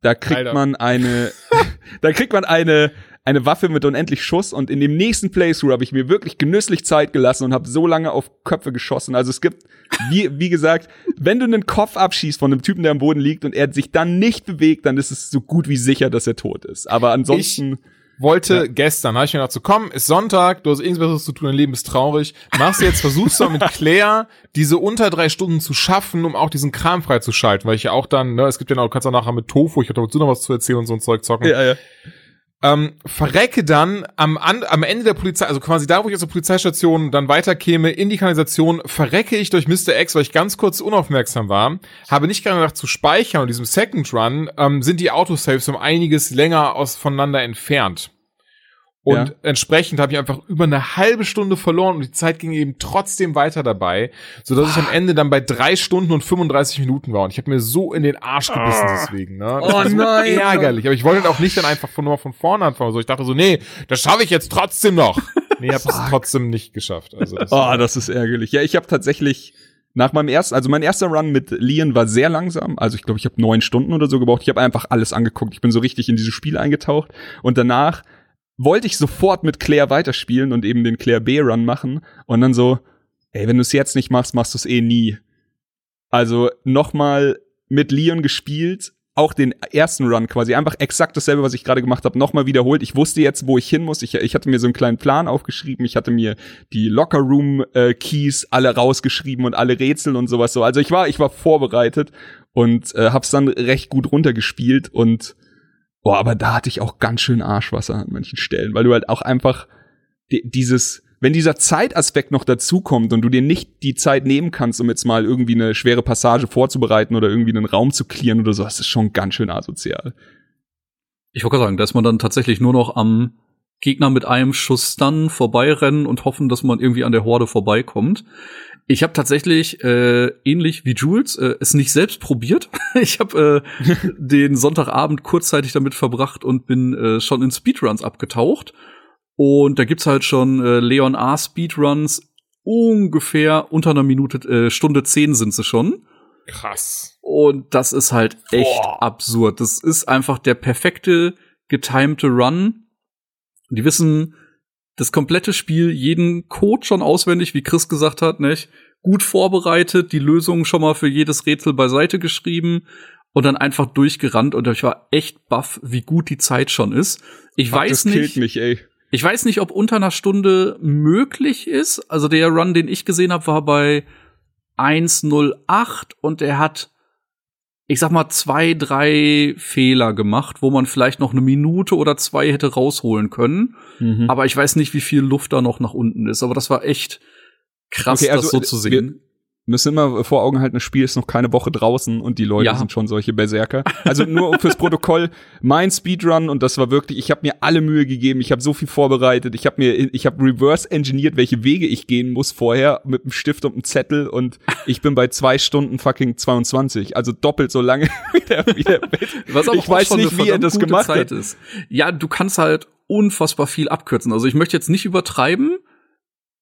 C: Da kriegt Alter. man eine, da kriegt man eine eine Waffe mit unendlich Schuss und in dem nächsten Playthrough habe ich mir wirklich genüsslich Zeit gelassen und habe so lange auf Köpfe geschossen. Also es gibt, wie, wie gesagt, wenn du einen Kopf abschießt von einem Typen, der am Boden liegt und er sich dann nicht bewegt, dann ist es so gut wie sicher, dass er tot ist. Aber ansonsten.
D: Ich wollte ja. gestern, habe ich mir gedacht, so komm, ist Sonntag, du hast irgendwas Besseres zu tun, dein Leben ist traurig. Machst du jetzt, versuchst du mit Claire diese unter drei Stunden zu schaffen, um auch diesen Kram freizuschalten, weil ich ja auch dann, ne, es gibt ja noch, du kannst auch nachher mit Tofu, ich hatte dazu noch was zu erzählen und so ein Zeug zocken. Ja, ja. Ähm, verrecke dann am, an, am Ende der Polizei, also quasi da, wo ich aus der Polizeistation dann weiterkäme, in die Kanalisation, verrecke ich durch Mr. X, weil ich ganz kurz unaufmerksam war, habe nicht gerade gedacht zu speichern und diesem Second Run ähm, sind die Autosaves um einiges länger aus voneinander entfernt. Und ja. entsprechend habe ich einfach über eine halbe Stunde verloren und die Zeit ging eben trotzdem weiter dabei, so dass ich am Ende dann bei drei Stunden und 35 Minuten war. Und ich habe mir so in den Arsch gebissen oh. deswegen. Ne? Das
C: oh so nein!
D: Ärgerlich. Aber ich wollte auch nicht dann einfach von nur von vorne anfangen. So, ich dachte so, nee, das schaffe ich jetzt trotzdem noch. Nee, habe es trotzdem nicht geschafft. Also
C: das oh, das ist ärgerlich. Ja, ich habe tatsächlich nach meinem ersten, also mein erster Run mit Leon war sehr langsam. Also ich glaube, ich habe neun Stunden oder so gebraucht. Ich habe einfach alles angeguckt. Ich bin so richtig in dieses Spiel eingetaucht. Und danach wollte ich sofort mit Claire weiterspielen und eben den Claire B-Run machen. Und dann so, ey, wenn du es jetzt nicht machst, machst du es eh nie. Also nochmal mit Leon gespielt, auch den ersten Run quasi, einfach exakt dasselbe, was ich gerade gemacht habe, nochmal wiederholt. Ich wusste jetzt, wo ich hin muss. Ich, ich hatte mir so einen kleinen Plan aufgeschrieben. Ich hatte mir die Locker Room äh, alle rausgeschrieben und alle Rätsel und sowas so. Also ich war, ich war vorbereitet und äh, hab's dann recht gut runtergespielt und Boah, aber da hatte ich auch ganz schön Arschwasser an manchen Stellen, weil du halt auch einfach die, dieses, wenn dieser Zeitaspekt noch dazukommt und du dir nicht die Zeit nehmen kannst, um jetzt mal irgendwie eine schwere Passage vorzubereiten oder irgendwie einen Raum zu klären oder so, das ist schon ganz schön asozial.
B: Ich wollte sagen, da ist man dann tatsächlich nur noch am Gegner mit einem Schuss dann vorbeirennen und hoffen, dass man irgendwie an der Horde vorbeikommt. Ich habe tatsächlich äh, ähnlich wie Jules äh, es nicht selbst probiert. ich habe äh, den Sonntagabend kurzzeitig damit verbracht und bin äh, schon in Speedruns abgetaucht. Und da gibt's halt schon äh, Leon A Speedruns ungefähr unter einer Minute, äh, Stunde zehn sind sie schon.
D: Krass.
B: Und das ist halt echt Boah. absurd. Das ist einfach der perfekte getimte Run. Die wissen das komplette Spiel, jeden Code schon auswendig, wie Chris gesagt hat, nicht? Gut vorbereitet, die Lösungen schon mal für jedes Rätsel beiseite geschrieben und dann einfach durchgerannt und ich war echt baff, wie gut die Zeit schon ist. Ich Ach, weiß das nicht.
C: Mich, ey.
B: Ich weiß nicht, ob unter einer Stunde möglich ist. Also der Run, den ich gesehen habe, war bei 108 und er hat, ich sag mal, zwei, drei Fehler gemacht, wo man vielleicht noch eine Minute oder zwei hätte rausholen können. Mhm. Aber ich weiß nicht, wie viel Luft da noch nach unten ist. Aber das war echt krass, okay, also, das so zu sehen
C: müssen immer vor Augen halten, das Spiel ist noch keine Woche draußen und die Leute ja. sind schon solche Berserker. Also nur fürs Protokoll, mein Speedrun und das war wirklich, ich habe mir alle Mühe gegeben, ich habe so viel vorbereitet, ich habe mir ich habe reverse engineert, welche Wege ich gehen muss vorher mit einem Stift und einem Zettel und ich bin bei zwei Stunden fucking 22, also doppelt so lange wie der, wie der
B: Was ich weiß nicht, wie er das gemacht Zeit hat. Ist. Ja, du kannst halt unfassbar viel abkürzen. Also ich möchte jetzt nicht übertreiben,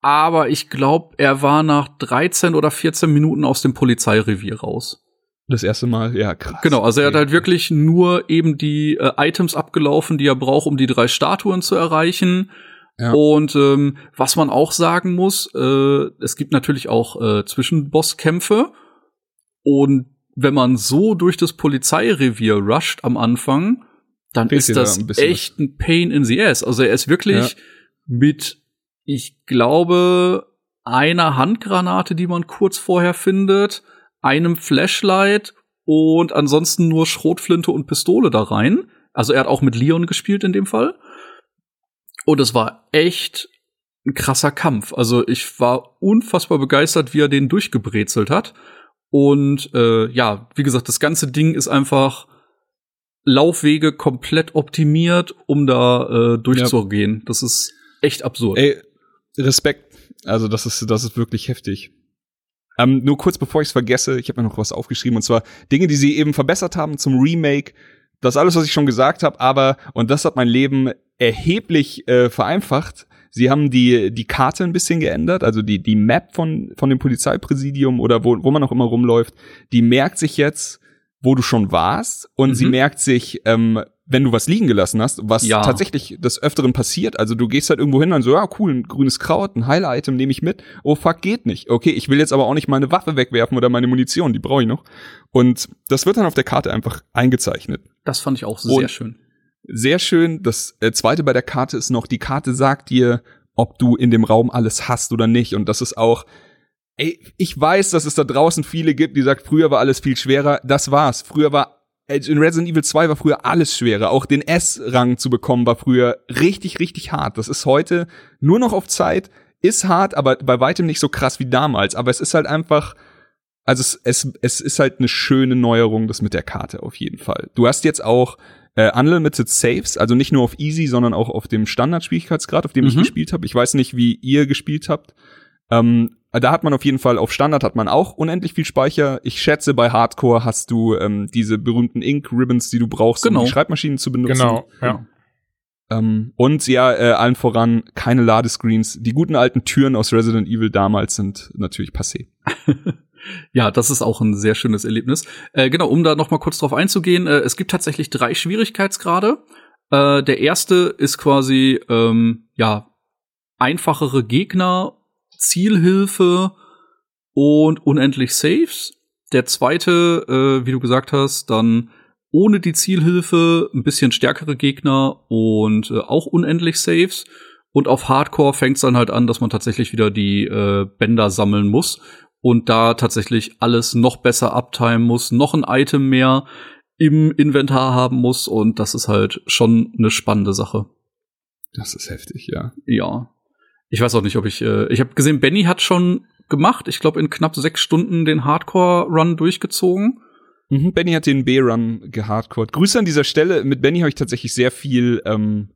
B: aber ich glaube, er war nach 13 oder 14 Minuten aus dem Polizeirevier raus.
C: Das erste Mal, ja, krass.
B: Genau, also er hat halt wirklich nur eben die äh, Items abgelaufen, die er braucht, um die drei Statuen zu erreichen. Ja. Und ähm, was man auch sagen muss, äh, es gibt natürlich auch äh, Zwischenbosskämpfe. Und wenn man so durch das Polizeirevier rusht am Anfang, dann Fehlt ist das ein echt ein Pain in the ass. Also er ist wirklich ja. mit ich glaube, einer Handgranate, die man kurz vorher findet, einem Flashlight und ansonsten nur Schrotflinte und Pistole da rein. Also er hat auch mit Leon gespielt in dem Fall. Und es war echt ein krasser Kampf. Also ich war unfassbar begeistert, wie er den durchgebrezelt hat. Und äh, ja, wie gesagt, das ganze Ding ist einfach Laufwege komplett optimiert, um da äh, durchzugehen. Ja. Das ist echt absurd.
C: Ey, Respekt. Also das ist, das ist wirklich heftig. Ähm, nur kurz bevor ich es vergesse, ich habe mir noch was aufgeschrieben und zwar Dinge, die sie eben verbessert haben zum Remake. Das alles, was ich schon gesagt habe, aber und das hat mein Leben erheblich äh, vereinfacht. Sie haben die die Karte ein bisschen geändert, also die die Map von von dem Polizeipräsidium oder wo wo man auch immer rumläuft, die merkt sich jetzt, wo du schon warst und mhm. sie merkt sich, ähm, wenn du was liegen gelassen hast, was ja. tatsächlich des Öfteren passiert. Also du gehst halt irgendwo hin und so, ja, cool, ein grünes Kraut, ein Heil-Item nehme ich mit. Oh fuck, geht nicht. Okay, ich will jetzt aber auch nicht meine Waffe wegwerfen oder meine Munition, die brauche ich noch. Und das wird dann auf der Karte einfach eingezeichnet.
B: Das fand ich auch sehr und schön.
C: Sehr schön. Das äh, zweite bei der Karte ist noch, die Karte sagt dir, ob du in dem Raum alles hast oder nicht. Und das ist auch, ey, ich weiß, dass es da draußen viele gibt, die sagt, früher war alles viel schwerer. Das war's. Früher war in Resident Evil 2 war früher alles schwerer. Auch den S-Rang zu bekommen war früher richtig, richtig hart. Das ist heute nur noch auf Zeit, ist hart, aber bei weitem nicht so krass wie damals. Aber es ist halt einfach, also es, es, es ist halt eine schöne Neuerung, das mit der Karte auf jeden Fall. Du hast jetzt auch äh, Unlimited Saves, also nicht nur auf Easy, sondern auch auf dem Standard-Schwierigkeitsgrad, auf dem mhm. ich gespielt habe. Ich weiß nicht, wie ihr gespielt habt. Ähm, da hat man auf jeden Fall, auf Standard hat man auch unendlich viel Speicher. Ich schätze, bei Hardcore hast du ähm, diese berühmten Ink-Ribbons, die du brauchst,
B: genau.
C: um die Schreibmaschinen zu benutzen.
D: Genau, ja.
C: Ähm, und ja, äh, allen voran keine Ladescreens. Die guten alten Türen aus Resident Evil damals sind natürlich passé.
B: ja, das ist auch ein sehr schönes Erlebnis. Äh, genau, um da noch mal kurz drauf einzugehen, äh, es gibt tatsächlich drei Schwierigkeitsgrade. Äh, der erste ist quasi ähm, ja einfachere Gegner Zielhilfe und unendlich Saves. Der zweite, äh, wie du gesagt hast, dann ohne die Zielhilfe ein bisschen stärkere Gegner und äh, auch unendlich Saves. Und auf Hardcore fängt es dann halt an, dass man tatsächlich wieder die äh, Bänder sammeln muss und da tatsächlich alles noch besser uptimen muss, noch ein Item mehr im Inventar haben muss und das ist halt schon eine spannende Sache.
C: Das ist heftig, ja.
B: Ja. Ich weiß auch nicht, ob ich. Äh, ich habe gesehen, Benny hat schon gemacht. Ich glaube in knapp sechs Stunden den Hardcore-Run durchgezogen.
C: Mhm, Benny hat den B-Run gehardcored. Grüße an dieser Stelle. Mit Benny habe ich tatsächlich sehr viel, ähm,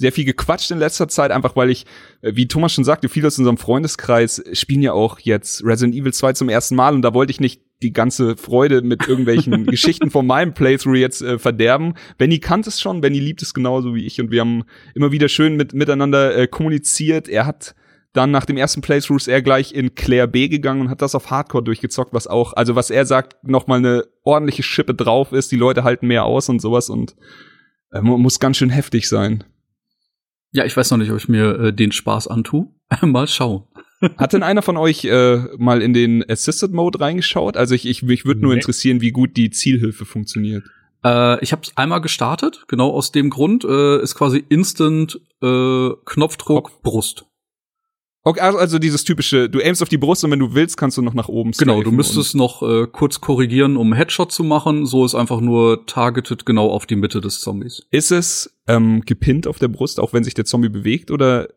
C: sehr viel gequatscht in letzter Zeit, einfach weil ich, äh, wie Thomas schon sagte, viele aus unserem Freundeskreis spielen ja auch jetzt Resident Evil 2 zum ersten Mal und da wollte ich nicht die ganze Freude mit irgendwelchen Geschichten von meinem Playthrough jetzt äh, verderben. Benny kannte es schon, Benny liebt es genauso wie ich und wir haben immer wieder schön mit, miteinander äh, kommuniziert. Er hat dann nach dem ersten Playthrough ist er gleich in Claire B gegangen und hat das auf Hardcore durchgezockt, was auch, also was er sagt, noch mal eine ordentliche Schippe drauf ist. Die Leute halten mehr aus und sowas und äh, muss ganz schön heftig sein.
B: Ja, ich weiß noch nicht, ob ich mir äh, den Spaß antue. mal schauen.
C: Hat denn einer von euch äh, mal in den Assisted Mode reingeschaut? Also ich, ich mich würde nur
D: Nee.
C: interessieren, wie gut die Zielhilfe funktioniert.
B: Äh, ich habe es einmal gestartet, genau aus dem Grund. Äh, ist quasi Instant äh, Knopfdruck Brust.
C: Okay, also, also dieses typische, du aimst auf die Brust und wenn du willst, kannst du noch nach oben
B: Genau, du müsstest noch äh, kurz korrigieren, um Headshot zu machen. So ist einfach nur targeted genau auf die Mitte des Zombies.
C: Ist es ähm, gepinnt auf der Brust, auch wenn sich der Zombie bewegt? Oder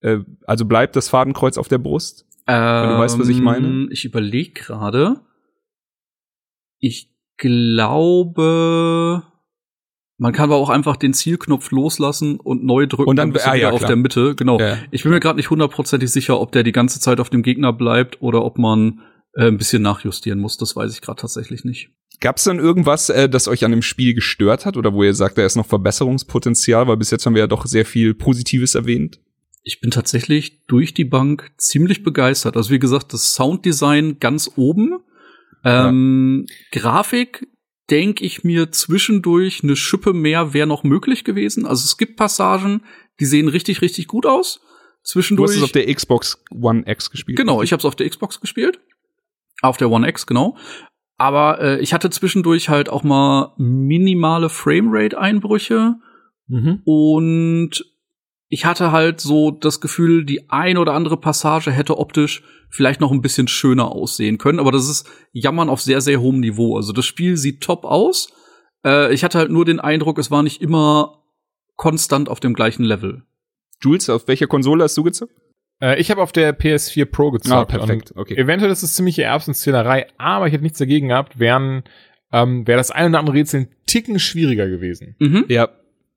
C: äh, also bleibt das Fadenkreuz auf der Brust?
B: Ähm,
C: du weißt, was ich meine?
B: Ich überlege gerade. Ich glaube, man kann aber auch einfach den Zielknopf loslassen und neu drücken.
C: Und dann-
B: bist du
C: ah, ja,
B: auf
C: klar.
B: der Mitte. Genau.
C: Ja.
B: Ich bin mir gerade nicht hundertprozentig sicher, ob der die ganze Zeit auf dem Gegner bleibt oder ob man äh, ein bisschen nachjustieren muss. Das weiß ich gerade tatsächlich nicht.
C: Gab es dann irgendwas, äh, das euch an dem Spiel gestört hat oder wo ihr sagt, da ist noch Verbesserungspotenzial? Weil bis jetzt haben wir ja doch sehr viel Positives erwähnt.
B: Ich bin tatsächlich durch die Bank ziemlich begeistert. Also wie gesagt, das Sounddesign ganz oben. Ähm, Grafik denke ich mir zwischendurch eine Schippe mehr wäre noch möglich gewesen. Also es gibt Passagen, die sehen richtig, richtig gut aus.
C: Du
B: Zwischendurch.
C: hast es auf der Xbox One X gespielt.
B: Genau, ich habe es auf der Xbox gespielt. Auf der One X, genau. Aber äh, ich hatte zwischendurch halt auch mal minimale Framerate-Einbrüche.
C: Mhm.
B: Und ich hatte halt so das Gefühl, die ein oder andere Passage hätte optisch vielleicht noch ein bisschen schöner aussehen können. Aber das ist Jammern auf sehr, sehr hohem Niveau. Also das Spiel sieht top aus. Äh, ich hatte halt nur den Eindruck, es war nicht immer konstant auf dem gleichen Level.
C: Jules, auf welcher Konsole hast du gezockt?
D: Äh, ich habe auf der PS4 Pro gezockt.
C: Ah, perfekt, okay.
D: Eventuell ist es ziemliche Erbsenzählerei, aber ich hätte nichts dagegen gehabt, wären ähm, wäre das ein oder andere Rätsel ein Ticken schwieriger gewesen.
B: Mhm.
C: Ja.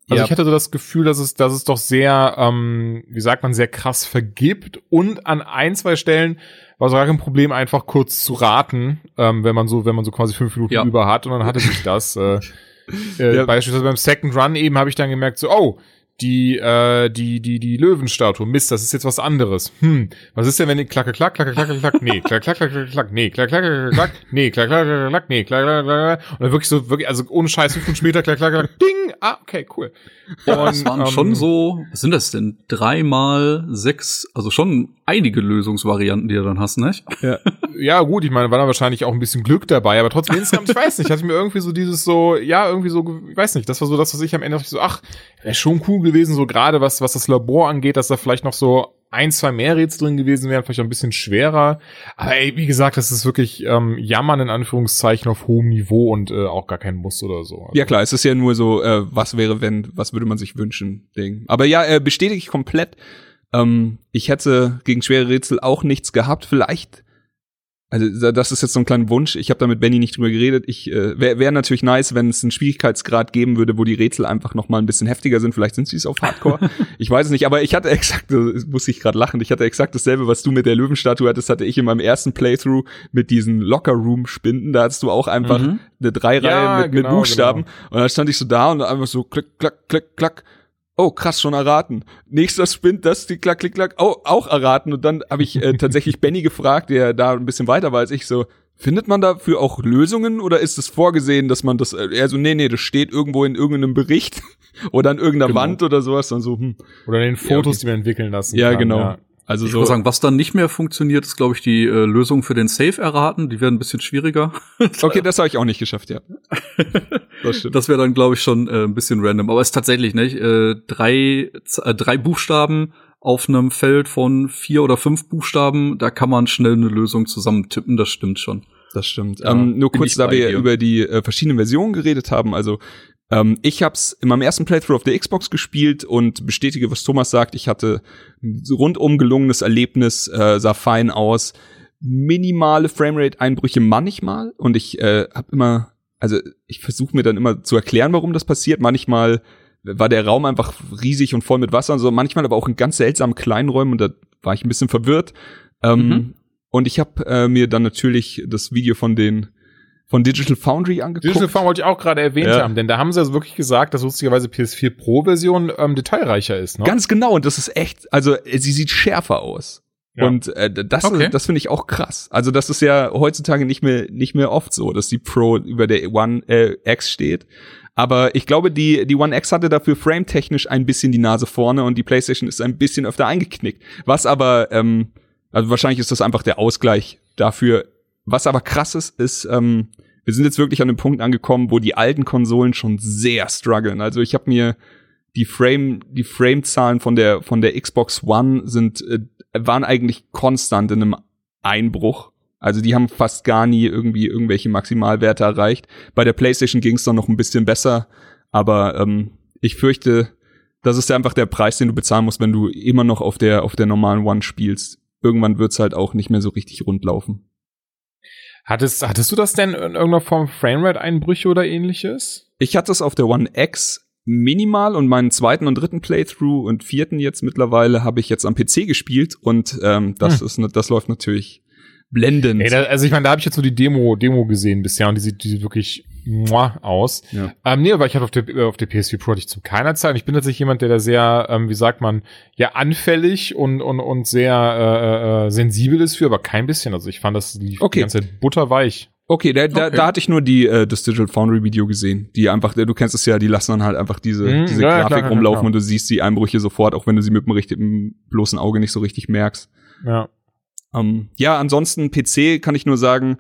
D: Also
C: ja.
D: ich hatte so das Gefühl, dass es, dass es doch sehr, ähm, wie sagt man, sehr krass vergibt und an ein, zwei Stellen war so gar kein Problem, einfach kurz zu raten, ähm, wenn man so, wenn man so quasi fünf Minuten
B: Ja.
D: über hat und dann hatte sich das. Äh, äh,
C: Ja.
D: Beispielsweise beim Second Run eben habe ich dann gemerkt, so, oh, die, äh, die, die, die Löwenstatue, Mist, das ist jetzt was anderes. Hm, was ist denn, wenn die klacke, klack, klacke, klacke, klack, nee, klack, klack, klack, klack, klack, nee, klack, klack, klack, klack, nee, klack, klack, klack, klack, nee, klack, klack, klack, klack, und dann wirklich so, wirklich, also ohne Scheiß, fünf Minuten später, klack, klack, klack, ding, ah, okay, cool.
B: Das waren
D: ähm,
B: schon so, was sind das denn? Dreimal sechs, also schon einige Lösungsvarianten, die du dann hast, nicht?
D: Ja, gut, ich meine, war da wahrscheinlich auch ein bisschen Glück dabei, aber trotzdem insgesamt, ich weiß nicht, hatte mir irgendwie so dieses so, ja, irgendwie so, ich weiß nicht, das war so das, was ich am Ende so, ach, wäre schon cool gewesen, so gerade was, was das Labor angeht, dass da vielleicht noch so ein, zwei mehr Rätsel drin gewesen wären, vielleicht auch ein bisschen schwerer. Aber ey, wie gesagt, das ist wirklich ähm, Jammern in Anführungszeichen auf hohem Niveau und äh, auch gar kein Muss oder so. Also,
C: Ja klar, es ist ja nur so, äh, was wäre wenn, was würde man sich wünschen, Ding. Aber ja, äh, bestätige ich komplett. Ähm, ich hätte gegen schwere Rätsel auch nichts gehabt. Vielleicht, also da- das ist jetzt so ein kleiner Wunsch. Ich habe da mit Benny nicht drüber geredet. Ich äh, wäre wär natürlich nice, wenn es einen Schwierigkeitsgrad geben würde, wo die Rätsel einfach noch mal ein bisschen heftiger sind. Vielleicht sind sie es auf Hardcore. ich weiß es nicht. Aber ich hatte exakt, das muss ich gerade lachen. Ich hatte exakt dasselbe, was du mit der Löwenstatue hattest, hatte ich in meinem ersten Playthrough mit diesen Locker Room Spinden. Da hattest du auch einfach
B: Mhm.
C: eine Dreireihe
D: Ja,
C: mit, mit
D: genau,
C: Buchstaben.
D: genau.
C: Und dann stand ich so da und einfach so klick, klack, klick, klack. Oh, krass, schon erraten. Nächster Spin, das, die klack, klick, klack, oh, auch erraten. Und dann habe ich äh, tatsächlich Benny gefragt, der da ein bisschen weiter war als ich, so, findet man dafür auch Lösungen oder ist es vorgesehen, dass man das, äh, er so, nee, nee, das steht irgendwo in irgendeinem Bericht oder an irgendeiner
B: Genau.
C: Wand oder sowas. Und so, hm.
D: Oder in den Fotos,
C: okay.
D: die man entwickeln lassen
C: Ja,
D: kann.
C: genau.
D: Ja.
C: Also
B: Ich
C: so.
B: würde sagen, was dann nicht mehr funktioniert, ist, glaube ich, die äh, Lösung für den Safe erraten. Die werden ein bisschen schwieriger.
C: Okay, das habe ich auch nicht geschafft, ja. Das.
B: Das wäre dann, glaube ich, schon äh, ein bisschen random. Aber es ist tatsächlich nicht. Äh, drei, äh, drei Buchstaben auf einem Feld von vier oder fünf Buchstaben, da kann man schnell eine Lösung zusammentippen. Das stimmt schon.
C: Das stimmt.
B: Ja,
C: ähm, nur kurz, da wir
B: dir.
C: über die äh, verschiedenen Versionen geredet haben. Also ähm, ich habe es in meinem ersten Playthrough auf der Xbox gespielt und bestätige, was Thomas sagt. Ich hatte ein rundum gelungenes Erlebnis, äh, sah fein aus. minimale Framerate-Einbrüche manchmal und ich äh, habe immer, also ich versuche mir dann immer zu erklären, warum das passiert. Manchmal war der Raum einfach riesig und voll mit Wasser und so, manchmal aber auch in ganz seltsamen kleinen Räumen und da war ich ein bisschen verwirrt. Ähm, mhm. Und ich habe äh, mir dann natürlich das Video von den von Digital Foundry angeguckt.
D: Digital Foundry wollte ich auch gerade erwähnt ja. haben, denn da haben sie also wirklich gesagt, dass lustigerweise PS4 Pro Version ähm, detailreicher ist. Ne?
C: Ganz genau und das ist echt, also sie sieht schärfer aus. Ja. Und äh, das, okay. das finde ich auch krass. Also das ist ja heutzutage nicht mehr nicht mehr oft so, dass die Pro über der One äh, X steht. Aber ich glaube, die, die One X hatte dafür frametechnisch ein bisschen die Nase vorne und die PlayStation ist ein bisschen öfter eingeknickt. Was aber, ähm, also wahrscheinlich ist das einfach der Ausgleich dafür. Was aber krass ist, ist, ähm, wir sind jetzt wirklich an einem Punkt angekommen, wo die alten Konsolen schon sehr strugglen. Also ich habe mir die Frame, die Frame-Zahlen von der von der Xbox One sind äh, waren eigentlich konstant in einem Einbruch. Also die haben fast gar nie irgendwie irgendwelche Maximalwerte erreicht. Bei der PlayStation ging es dann noch ein bisschen besser, aber ähm, ich fürchte, das ist ja einfach der Preis, den du bezahlen musst, wenn du immer noch auf der auf der normalen One spielst. Irgendwann wird's halt auch nicht mehr so richtig rund laufen.
D: Hattest, hattest du das denn in irgendeiner Form Framerate-Einbrüche oder ähnliches?
C: Ich hatte es auf der One X minimal und meinen zweiten und dritten Playthrough und vierten jetzt mittlerweile habe ich jetzt am PC gespielt und ähm, das hm. ist das läuft natürlich blendend.
D: Ey, da, also ich meine, da habe ich jetzt nur die Demo Demo gesehen bisher und die sieht, die sieht wirklich muah aus. Ja. Ähm, nee, aber ich hatte auf der, auf der PS4 Pro hatte ich zu keiner Zeit. Ich bin tatsächlich jemand, der da sehr, ähm, wie sagt man, ja anfällig und und und sehr äh, äh, sensibel ist für, aber kein bisschen. Also ich fand das lief okay. die ganze Zeit butterweich.
C: Okay, da, da, okay. da hatte ich nur die äh, das Digital Foundry Video gesehen, die einfach, du kennst es ja, die lassen dann halt einfach diese mm, diese ja, Grafik klar, rumlaufen klar. und du siehst die Einbrüche sofort, auch wenn du sie mit dem richtigen bloßen Auge nicht so richtig merkst.
D: Ja.
C: Ähm, ja, ansonsten PC kann ich nur sagen,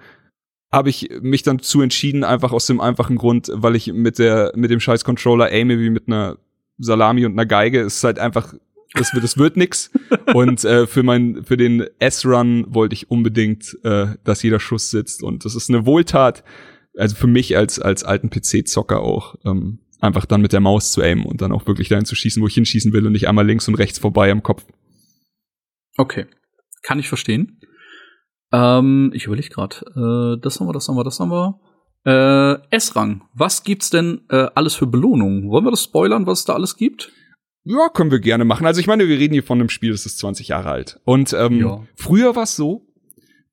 C: habe ich mich dann zu entschieden, einfach aus dem einfachen Grund, weil ich mit der mit dem scheiß Controller aime wie mit einer Salami und einer Geige. Es ist halt einfach das wird, das wird nix. Und äh, für mein, für den S-Run wollte ich unbedingt, äh, dass jeder Schuss sitzt. Und das ist eine Wohltat, also für mich als als alten PC-Zocker auch, ähm, einfach dann mit der Maus zu aimen und dann auch wirklich dahin zu schießen, wo ich hinschießen will und nicht einmal links und rechts vorbei am Kopf.
B: Okay, kann ich verstehen. Ähm, ich überlege gerade, äh, das haben wir, das haben wir, das haben wir. Äh, S-Rang, was gibt's denn äh, alles für Belohnungen? Wollen wir das spoilern, was es da alles gibt?
C: Ja, können wir gerne machen. Also ich meine, wir reden hier von einem Spiel, das ist 20 Jahre alt. Und ähm, ja. früher war es so,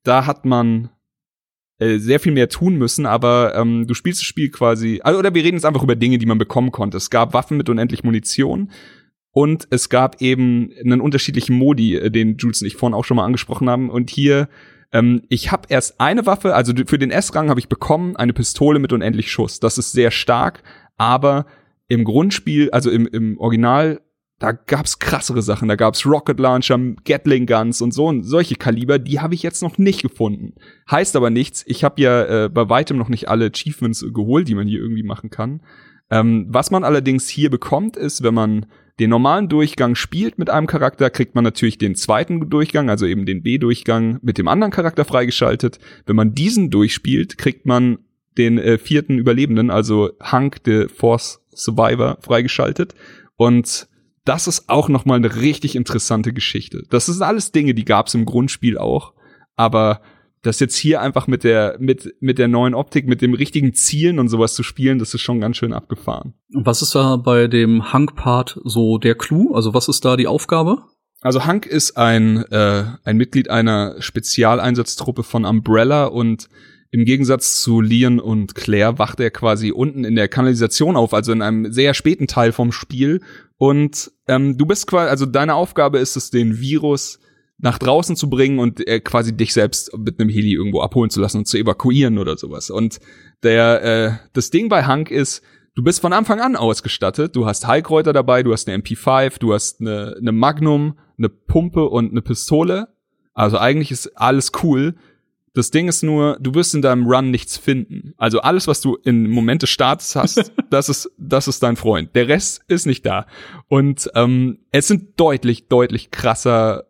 C: da hat man äh, sehr viel mehr tun müssen, aber ähm, du spielst das Spiel quasi, also, oder wir reden jetzt einfach über Dinge, die man bekommen konnte. Es gab Waffen mit unendlich Munition und es gab eben einen unterschiedlichen Modi, äh, den Jules und ich vorhin auch schon mal angesprochen haben. Und hier, ähm, ich habe erst eine Waffe, also für den S-Rang habe ich bekommen, eine Pistole mit unendlich Schuss. Das ist sehr stark, aber im Grundspiel, also im, im Original, da gab's krassere Sachen. Da gab's Rocket Launcher, Gatling Guns und so und solche Kaliber, die habe ich jetzt noch nicht gefunden. Heißt aber nichts, ich habe ja äh, bei weitem noch nicht alle Achievements geholt, die man hier irgendwie machen kann. Ähm, was man allerdings hier bekommt, ist, wenn man den normalen Durchgang spielt mit einem Charakter, kriegt man natürlich den zweiten Durchgang, also eben den B-Durchgang mit dem anderen Charakter freigeschaltet. Wenn man diesen durchspielt, kriegt man den äh, vierten Überlebenden, also Hank, the Force Survivor, freigeschaltet. Und das ist auch noch mal eine richtig interessante Geschichte. Das sind alles Dinge, die gab's im Grundspiel auch, aber das jetzt hier einfach mit der mit mit der neuen Optik, mit dem richtigen Zielen und sowas zu spielen, das ist schon ganz schön abgefahren.
B: Was ist da bei dem Hank-Part so der Clou? Also was ist da die Aufgabe?
C: Also Hank ist ein äh, ein Mitglied einer Spezialeinsatztruppe von Umbrella und im Gegensatz zu Leon und Claire wacht er quasi unten in der Kanalisation auf, also in einem sehr späten Teil vom Spiel. Und ähm, du bist quasi, also deine Aufgabe ist es, den Virus nach draußen zu bringen und äh, quasi dich selbst mit einem Heli irgendwo abholen zu lassen und zu evakuieren oder sowas. Und der äh, das Ding bei Hank ist, du bist von Anfang an ausgestattet. Du hast Heilkräuter dabei, du hast eine MP5, du hast eine, eine Magnum, eine Pumpe und eine Pistole. Also eigentlich ist alles cool. Das Ding ist nur, du wirst in deinem Run nichts finden. Also alles, was du in Momente Starts hast, das ist, das ist dein Freund. Der Rest ist nicht da. Und ähm, es sind deutlich, deutlich krasser,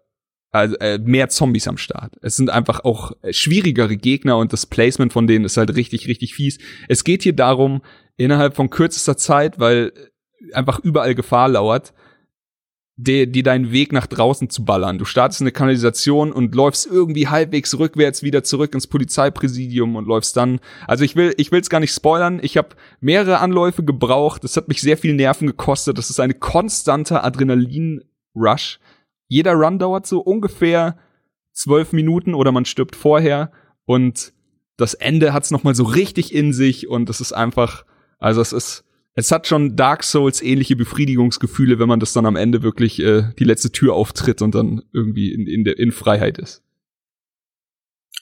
C: also äh, mehr Zombies am Start. Es sind einfach auch schwierigere Gegner und das Placement von denen ist halt richtig, richtig fies. Es geht hier darum, innerhalb von kürzester Zeit, weil einfach überall Gefahr lauert, die, die deinen Weg nach draußen zu ballern. Du startest in eine Kanalisation und läufst irgendwie halbwegs rückwärts wieder zurück ins Polizeipräsidium und läufst dann. Also ich will, ich will es gar nicht spoilern. Ich habe mehrere Anläufe gebraucht. Das hat mich sehr viel Nerven gekostet. Das ist eine konstante Adrenalin-Rush. Jeder Run dauert so ungefähr zwölf Minuten oder man stirbt vorher und das Ende hat's noch mal so richtig in sich und es ist einfach, also es ist es hat schon Dark Souls ähnliche Befriedigungsgefühle, wenn man das dann am Ende wirklich äh, die letzte Tür auftritt und dann irgendwie in, in, der, in Freiheit ist.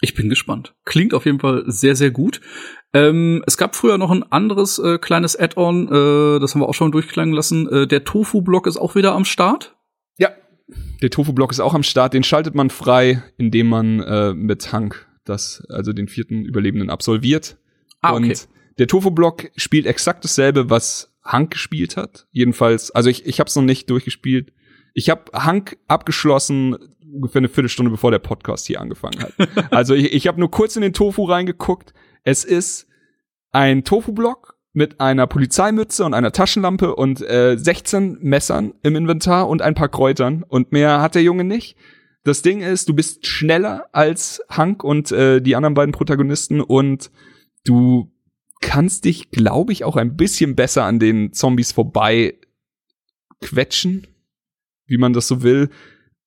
B: Ich bin gespannt. Klingt auf jeden Fall sehr, sehr gut. Ähm, es gab früher noch ein anderes äh, kleines Add-on, äh, das haben wir auch schon durchklangen lassen. Äh, der Tofu-Block ist auch wieder am Start.
C: Der Tofu-Block ist auch am Start. Den schaltet man frei, indem man äh, mit Hank das, also den vierten Überlebenden absolviert.
B: Ah, okay.
C: Und der Tofu-Block spielt exakt dasselbe, was Hank gespielt hat. Jedenfalls, also ich, ich habe es noch nicht durchgespielt. Ich habe Hank abgeschlossen ungefähr eine Viertelstunde bevor der Podcast hier angefangen hat. also ich, ich habe nur kurz in den Tofu reingeguckt. Es ist ein Tofu-Block mit einer Polizeimütze und einer Taschenlampe und äh, 16 Messern im Inventar und ein paar Kräutern. Und mehr hat der Junge nicht. Das Ding ist, du bist schneller als Hank und äh, die anderen beiden Protagonisten und du kannst dich, glaube ich, auch ein bisschen besser an den Zombies vorbei quetschen, wie man das so will.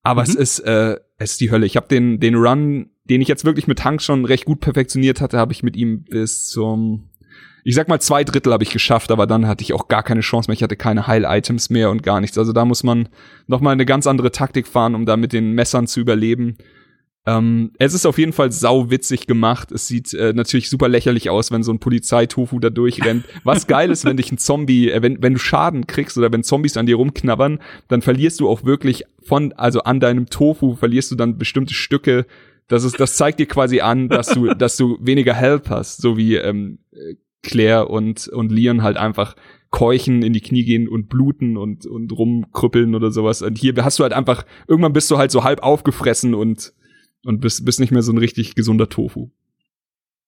C: Aber mhm. es ist, äh, es ist die Hölle. Ich habe den, den Run, den ich jetzt wirklich mit Hank schon recht gut perfektioniert hatte, habe ich mit ihm bis zum, ich sag mal zwei Drittel habe ich geschafft, aber dann hatte ich auch gar keine Chance mehr. Ich hatte keine Heil-Items mehr und gar nichts. Also da muss man noch mal eine ganz andere Taktik fahren, um da mit den Messern zu überleben. Ähm, es ist auf jeden Fall sau witzig gemacht. Es sieht äh, natürlich super lächerlich aus, wenn so ein Polizeitofu da durchrennt. Was geil ist, wenn dich ein Zombie, äh, wenn, wenn du Schaden kriegst oder wenn Zombies an dir rumknabbern, dann verlierst du auch wirklich von, also an deinem Tofu verlierst du dann bestimmte Stücke. Das ist, das zeigt dir quasi an, dass du, dass du weniger Health hast, so wie ähm, Claire und und Leon halt einfach keuchen, in die Knie gehen und bluten und und rumkrüppeln oder sowas. Und hier hast du halt einfach irgendwann bist du halt so halb aufgefressen und und bist, bist nicht mehr so ein richtig gesunder Tofu.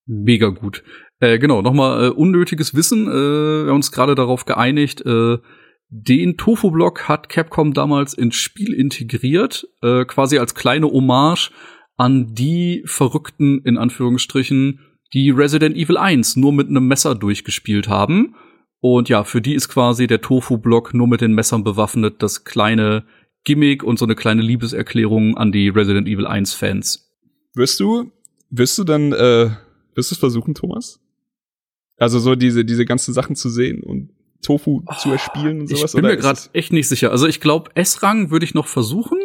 B: Mega gut. Äh, genau, nochmal äh, unnötiges Wissen. Äh, wir haben uns gerade darauf geeinigt, äh, den Tofu-Block hat Capcom damals ins Spiel integriert, äh, quasi als kleine Hommage an die Verrückten, in Anführungsstrichen, die Resident Evil 1 nur mit einem Messer durchgespielt haben. Und ja, für die ist quasi der Tofu-Block nur mit den Messern bewaffnet das kleine Gimmick und so eine kleine Liebeserklärung an die Resident Evil 1 Fans.
C: Wirst du, wirst du dann, äh, wirst du es versuchen, Thomas? Also so diese, diese ganzen Sachen zu sehen und Tofu oh, zu erspielen und sowas?
B: Ich bin mir gerade echt nicht sicher. Also ich glaube, S-Rang würde ich noch versuchen.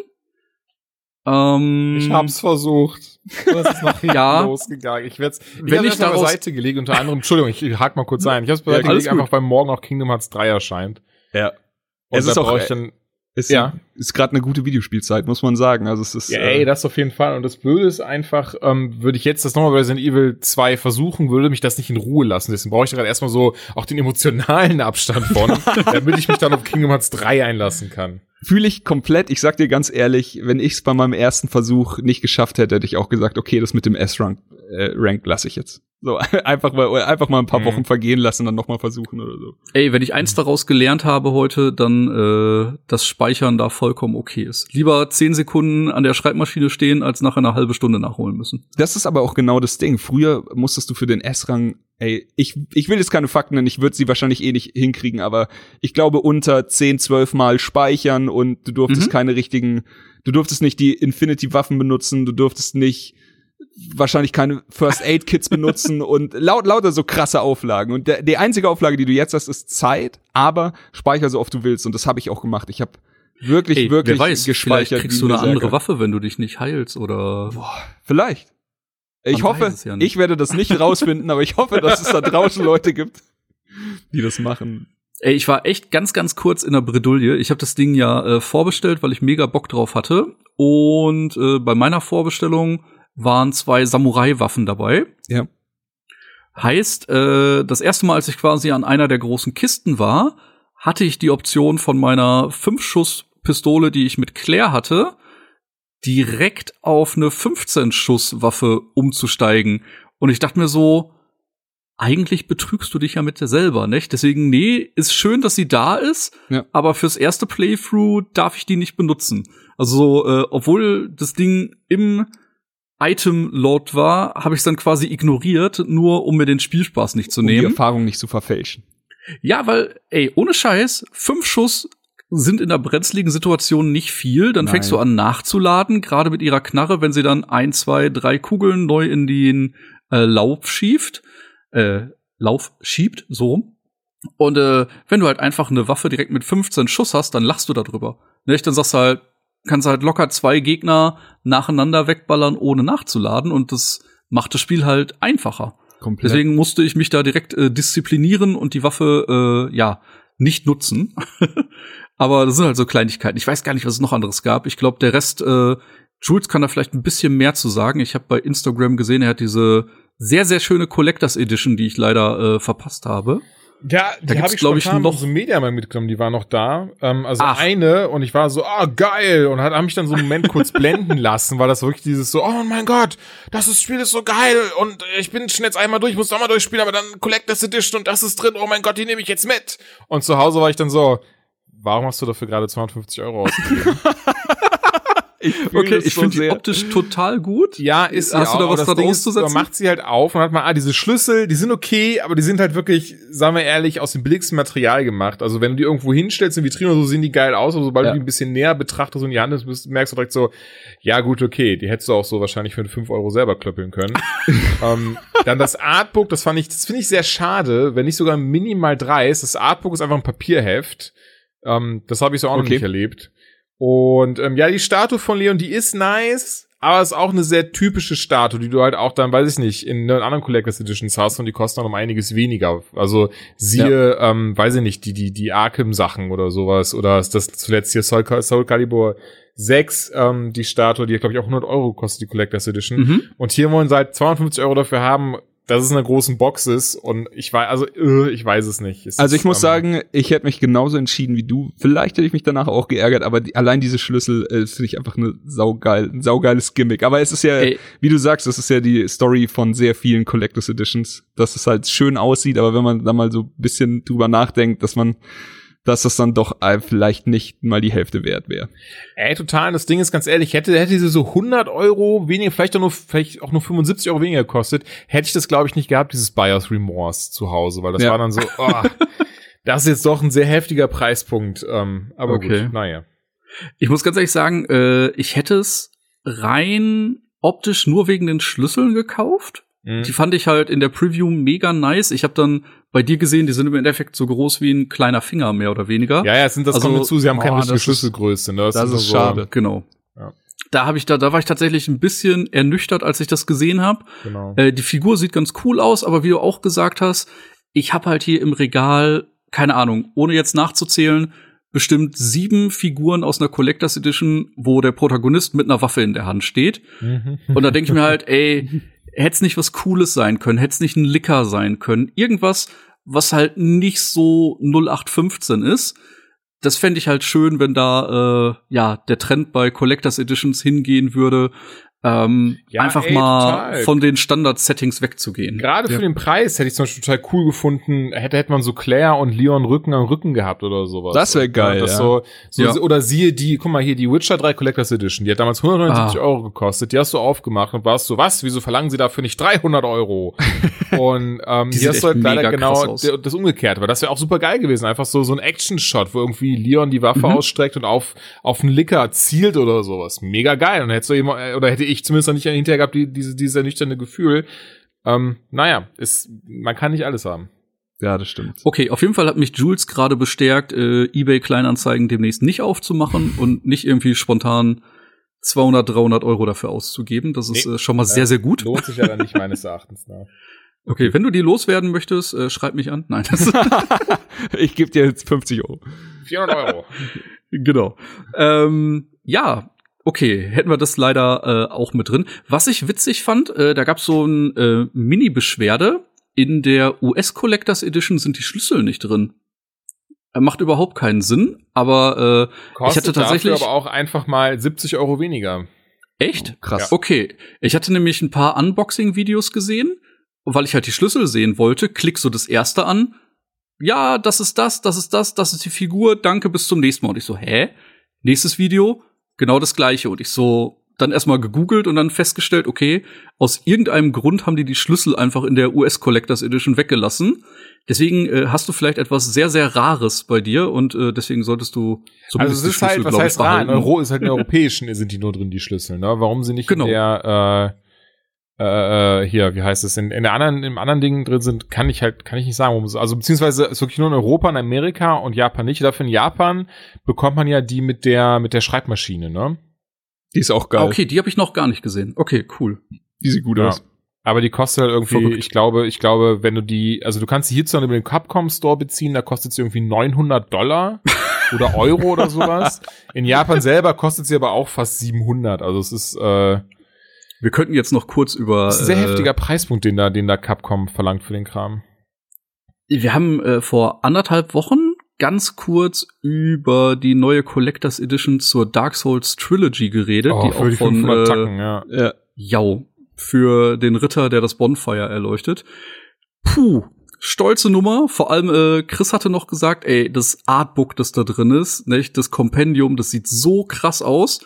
D: Ähm, ich hab's versucht. Das ist nach
B: ja.
D: losgegangen. Ich werde
B: wenn ich daraus
D: beiseite gelegt, unter anderem, Entschuldigung, ich hake mal kurz ein. Ich hab's beiseite ja, gelegt, einfach weil morgen auch Kingdom Hearts 3 erscheint.
C: Ja.
D: Und es ist auch, ich dann
C: ist, ja. ist gerade eine gute Videospielzeit, muss man sagen. Also es ist.
D: Ja, ey, äh, das auf jeden Fall. Und das Blöde ist einfach, ähm, würde ich jetzt das nochmal bei Resident Evil 2 versuchen, würde mich das nicht in Ruhe lassen. Deswegen brauche ich gerade erstmal so auch den emotionalen Abstand von, damit ich mich dann auf Kingdom Hearts 3 einlassen kann.
C: Fühle ich komplett. Ich sag dir ganz ehrlich, wenn ich es bei meinem ersten Versuch nicht geschafft hätte, hätte ich auch gesagt, okay, das mit dem S-Rank äh, Rank lasse ich jetzt. So, einfach mal, einfach mal ein paar mhm. Wochen vergehen lassen, dann nochmal versuchen oder so.
B: Ey, wenn ich eins daraus gelernt habe heute, dann, äh, dass Speichern da vollkommen okay ist. Lieber zehn Sekunden an der Schreibmaschine stehen, als nachher eine halbe Stunde nachholen müssen.
C: Das ist aber auch genau das Ding. Früher musstest du für den S-Rang, ey, ich, ich will jetzt keine Fakten nennen, ich würde sie wahrscheinlich eh nicht hinkriegen, aber ich glaube unter zehn, zwölf Mal speichern und du durftest mhm. keine richtigen, du durftest nicht die Infinity-Waffen benutzen, du durftest nicht wahrscheinlich keine First Aid Kits benutzen und laut, lauter so krasse Auflagen. Und der, die einzige Auflage, die du jetzt hast, ist Zeit, aber speicher so oft du willst. Und das habe ich auch gemacht. Ich habe wirklich, Ey, wirklich
B: wer weiß, gespeichert. Vielleicht kriegst du eine andere Waffe, wenn du dich nicht heilst oder.
C: Boah, vielleicht. Ich Man hoffe, ja ich werde das nicht rausfinden, aber ich hoffe, dass es da draußen Leute gibt, die das machen.
B: Ey, ich war echt ganz, ganz kurz in der Bredouille. Ich habe das Ding ja äh, vorbestellt, weil ich mega Bock drauf hatte. Und äh, bei meiner Vorbestellung waren zwei Samurai-Waffen dabei.
C: Ja.
B: Heißt, äh, das erste Mal, als ich quasi an einer der großen Kisten war, hatte ich die Option von meiner Fünf-Schuss-Pistole, die ich mit Claire hatte, direkt auf eine 15-Schuss-Waffe umzusteigen. Und ich dachte mir so, eigentlich betrügst du dich ja mit dir selber, nicht? Deswegen, nee, ist schön, dass sie da ist,
C: Ja.
B: aber fürs erste Playthrough darf ich die nicht benutzen. Also, äh, obwohl das Ding im Item-Load war, habe ich es dann quasi ignoriert, nur um mir den Spielspaß nicht zu
C: um die
B: nehmen.
C: Erfahrung nicht zu verfälschen.
B: Ja, weil, ey, ohne Scheiß, fünf Schuss sind in der brenzligen Situation nicht viel. Dann
C: Nein.
B: fängst du an nachzuladen, gerade mit ihrer Knarre, wenn sie dann ein, zwei, drei Kugeln neu in den äh, Lauf schiebt. Äh, Lauf schiebt, so rum. Und äh, wenn du halt einfach eine Waffe direkt mit 15 Schuss hast, dann lachst du darüber. Nicht? Dann sagst du halt, kannst halt locker zwei Gegner nacheinander wegballern, ohne nachzuladen. Und das macht das Spiel halt einfacher.
C: Komplett.
B: Deswegen musste ich mich da direkt äh, disziplinieren und die Waffe äh, ja nicht nutzen. Aber das sind halt so Kleinigkeiten. Ich weiß gar nicht, was es noch anderes gab. Ich glaube, der Rest, äh, Jules kann da vielleicht ein bisschen mehr zu sagen. Ich habe bei Instagram gesehen, er hat diese sehr, sehr schöne Collectors Edition, die ich leider äh, verpasst habe.
D: Ja, die habe ich,
B: glaub ich, noch-
D: so Media mal mitgenommen, die war noch da. Ähm, also
B: Ach.
D: eine und ich war so, ah geil und hat hab mich dann so einen Moment kurz blenden lassen, weil das wirklich dieses so, oh mein Gott, das ist, Spiel ist so geil und ich bin schon jetzt einmal durch, muss nochmal durchspielen, aber dann Collectors Edition und das ist drin, oh mein Gott, die nehme ich jetzt mit. Und zu Hause war ich dann so, warum hast du dafür gerade 250 Euro ausgegeben?
C: ich
B: Okay, ich
C: so
B: finde die
C: sehr.
B: optisch total gut.
D: Ja, ist sie
B: Hast du
D: auch,
B: da was dran
D: Ding ist,
B: auszusetzen?
D: Man macht sie halt auf und hat mal, ah, diese Schlüssel, die sind okay, aber die sind halt wirklich, sagen wir ehrlich, aus dem billigsten Material gemacht. Also wenn du die irgendwo hinstellst in Vitrine so, sehen die geil aus, aber sobald
B: Ja.
D: du die ein bisschen näher betrachtest und die Hand bist- merkst du direkt so, ja gut, okay, die hättest du auch so wahrscheinlich für 5 Euro selber klöppeln können. ähm, dann das Artbook, das fand ich, das finde ich sehr schade, wenn nicht sogar minimal dreist. Das Artbook ist einfach ein Papierheft. Ähm, das habe ich so auch noch
C: Okay.
D: nicht erlebt. Und ähm, ja, die Statue von Leon, die ist nice, aber ist auch eine sehr typische Statue, die du halt auch dann, weiß ich nicht, in den anderen Collectors Editions hast und die kosten dann um einiges weniger. Also siehe, ähm, weiß ich nicht, die die die Arkham Sachen oder sowas oder ist das zuletzt hier Soul, Soul Calibur 6, ähm, die Statue, die glaube ich auch 100 Euro kostet, die Collectors Edition.
B: Mhm.
D: Und hier wollen sie halt 250 Euro dafür haben, dass es in einer großen Box ist und ich weiß, also äh, ich weiß es nicht. Es
C: Also ich muss sagen, ich hätte mich genauso entschieden wie du. Vielleicht hätte ich mich danach auch geärgert, aber die, allein diese Schlüssel äh, finde ich einfach eine saugeil, ein saugeiles Gimmick. Aber es ist ja,
B: Ey.
C: wie du sagst, es ist ja die Story von sehr vielen Collectors Editions, dass es halt schön aussieht, aber wenn man da mal so ein bisschen drüber nachdenkt, dass man, dass das dann doch äh, vielleicht nicht mal die Hälfte wert wäre.
D: Ey, total. Das Ding ist ganz ehrlich, hätte, hätte sie so 100 Euro weniger, vielleicht auch nur, vielleicht auch nur 75 Euro weniger gekostet, hätte ich das, glaube ich, nicht gehabt, dieses Buyer's Remorse zu Hause, weil das
C: Ja.
D: war dann so, oh, das ist jetzt doch ein sehr heftiger Preispunkt. Ähm, aber
B: Okay.
D: gut, naja.
B: Ich muss ganz ehrlich sagen, äh, ich hätte es rein optisch nur wegen den Schlüsseln gekauft.
D: Mhm.
B: Die fand ich halt in der Preview mega nice. Ich habe dann bei dir gesehen, die sind im Endeffekt so groß wie ein kleiner Finger, mehr oder weniger.
D: Ja, ja, sind das
B: Also,
D: kommt hinzu, sie haben keine
B: boah,
D: richtige
B: das ist-
D: Schlüsselgröße. Ne?
C: das
D: sind
C: ist
D: so-
C: schade.
B: Genau.
D: Ja.
B: Da habe ich da, da war ich tatsächlich ein bisschen ernüchtert, als ich das gesehen habe.
D: Genau.
B: Äh, die Figur sieht ganz cool aus, aber wie du auch gesagt hast, ich habe halt hier im Regal, keine Ahnung, ohne jetzt nachzuzählen, bestimmt sieben Figuren aus einer Collectors Edition, wo der Protagonist mit einer Waffe in der Hand steht.
D: Mhm.
B: Und da denke ich mir halt, ey, hätte es nicht was Cooles sein können, hätte es nicht ein Licker sein können, irgendwas, was halt nicht so 0815 ist. Das fände ich halt schön, wenn da äh, ja der Trend bei Collectors Editions hingehen würde, ähm,
D: Ja,
B: einfach
D: ey,
B: mal
D: total.
B: von den Standard-Settings wegzugehen.
D: Gerade für den Preis hätte ich zum Beispiel total cool gefunden, hätte, hätte man so Claire und Leon Rücken an Rücken gehabt oder sowas.
C: Das wär geil,
D: das
C: ja.
D: So, so,
B: Ja.
D: Oder siehe die, guck mal hier, die Witcher 3 Collectors Edition, die hat damals 179
B: Ah.
D: Euro gekostet, die hast du aufgemacht und warst so, was, wieso verlangen sie dafür nicht 300 Euro? und ähm,
B: Die
D: hier hast du halt
B: echt
D: leider
B: mega krass
D: genau das umgekehrt, weil das wäre auch super geil gewesen, einfach so, so ein Action-Shot, wo irgendwie Leon die Waffe
B: Mhm.
D: ausstreckt und auf, auf einen Licker zielt oder sowas. Mega geil. Und hättest du jemand, äh, oder hätte ich zumindest noch nicht hinterher gehabt, die, diese, dieses ernüchternde Gefühl. Ähm, naja, ist, man kann nicht alles haben.
C: Ja, das stimmt.
B: Okay, auf jeden Fall hat mich Jules gerade bestärkt, äh, eBay Kleinanzeigen demnächst nicht aufzumachen und nicht irgendwie spontan 200, 300 Euro dafür auszugeben. Das ist
D: Nee.
B: äh, schon mal sehr, sehr gut.
D: Lohnt sich ja dann nicht meines Erachtens. Ne?
B: Okay, wenn du die loswerden möchtest, äh, schreib mich an. Nein, das
C: ich gebe dir jetzt 50 Euro.
D: 400 Euro.
B: genau. Ähm, ja, okay, hätten wir das leider äh, auch mit drin. Was ich witzig fand, äh, da gab es so ein äh, Mini-Beschwerde. In der US Collectors Edition sind die Schlüssel nicht drin. Äh, Macht überhaupt keinen Sinn, aber äh,
D: Kostet
B: ich hatte tatsächlich
D: dafür aber auch einfach mal 70 Euro weniger.
B: echt
C: Krass.
B: Okay, ich hatte nämlich ein paar Unboxing-Videos gesehen Und weil ich halt die Schlüssel sehen wollte, klick so das erste an. Ja, das ist das, das ist das, das ist die Figur, danke, bis zum nächsten Mal. Und ich so, hä? Nächstes Video, genau das gleiche. Und ich so, dann erstmal gegoogelt und dann festgestellt, okay, aus irgendeinem Grund haben die die Schlüssel einfach in der US Collectors Edition weggelassen. Deswegen äh, hast du vielleicht etwas sehr, sehr Rares bei dir und äh, deswegen solltest du
D: zumindest Also es ist halt, was heißt rar? In Euro ist halt in europäischen sind die nur drin, die Schlüssel, ne? Warum sie nicht genau. in der äh, äh, hier, wie heißt es, in, in der anderen, im anderen Ding drin sind, kann ich halt, kann ich nicht sagen, warum also beziehungsweise ist wirklich nur in Europa, in Amerika und Japan nicht. Dafür in Japan bekommt man ja die mit der, mit der Schreibmaschine, ne?
C: Die ist auch geil.
B: Okay, die habe ich noch gar nicht gesehen. Okay, cool.
C: Die sieht gut ja. aus.
D: Aber die kostet halt irgendwie, Verrückt. ich glaube, ich glaube, wenn du die, also du kannst sie hierzulande über den Capcom Store beziehen, da kostet sie irgendwie 900 Dollar oder Euro oder sowas. In Japan selber kostet sie aber auch fast 700. Also es ist, äh,
B: wir könnten jetzt noch kurz über.
D: Das ist ein sehr äh, heftiger Preispunkt, den da, den da Capcom verlangt für den Kram.
B: Wir haben äh, vor anderthalb Wochen ganz kurz über die neue Collectors Edition zur Dark Souls Trilogy geredet, oh, die auch die von äh, Tacken, ja. Äh, Jau für den Ritter, der das Bonfire erleuchtet. Puh, stolze Nummer. Vor allem äh, Chris hatte noch gesagt, ey, das Artbook, das da drin ist, nicht das Kompendium, das sieht so krass aus.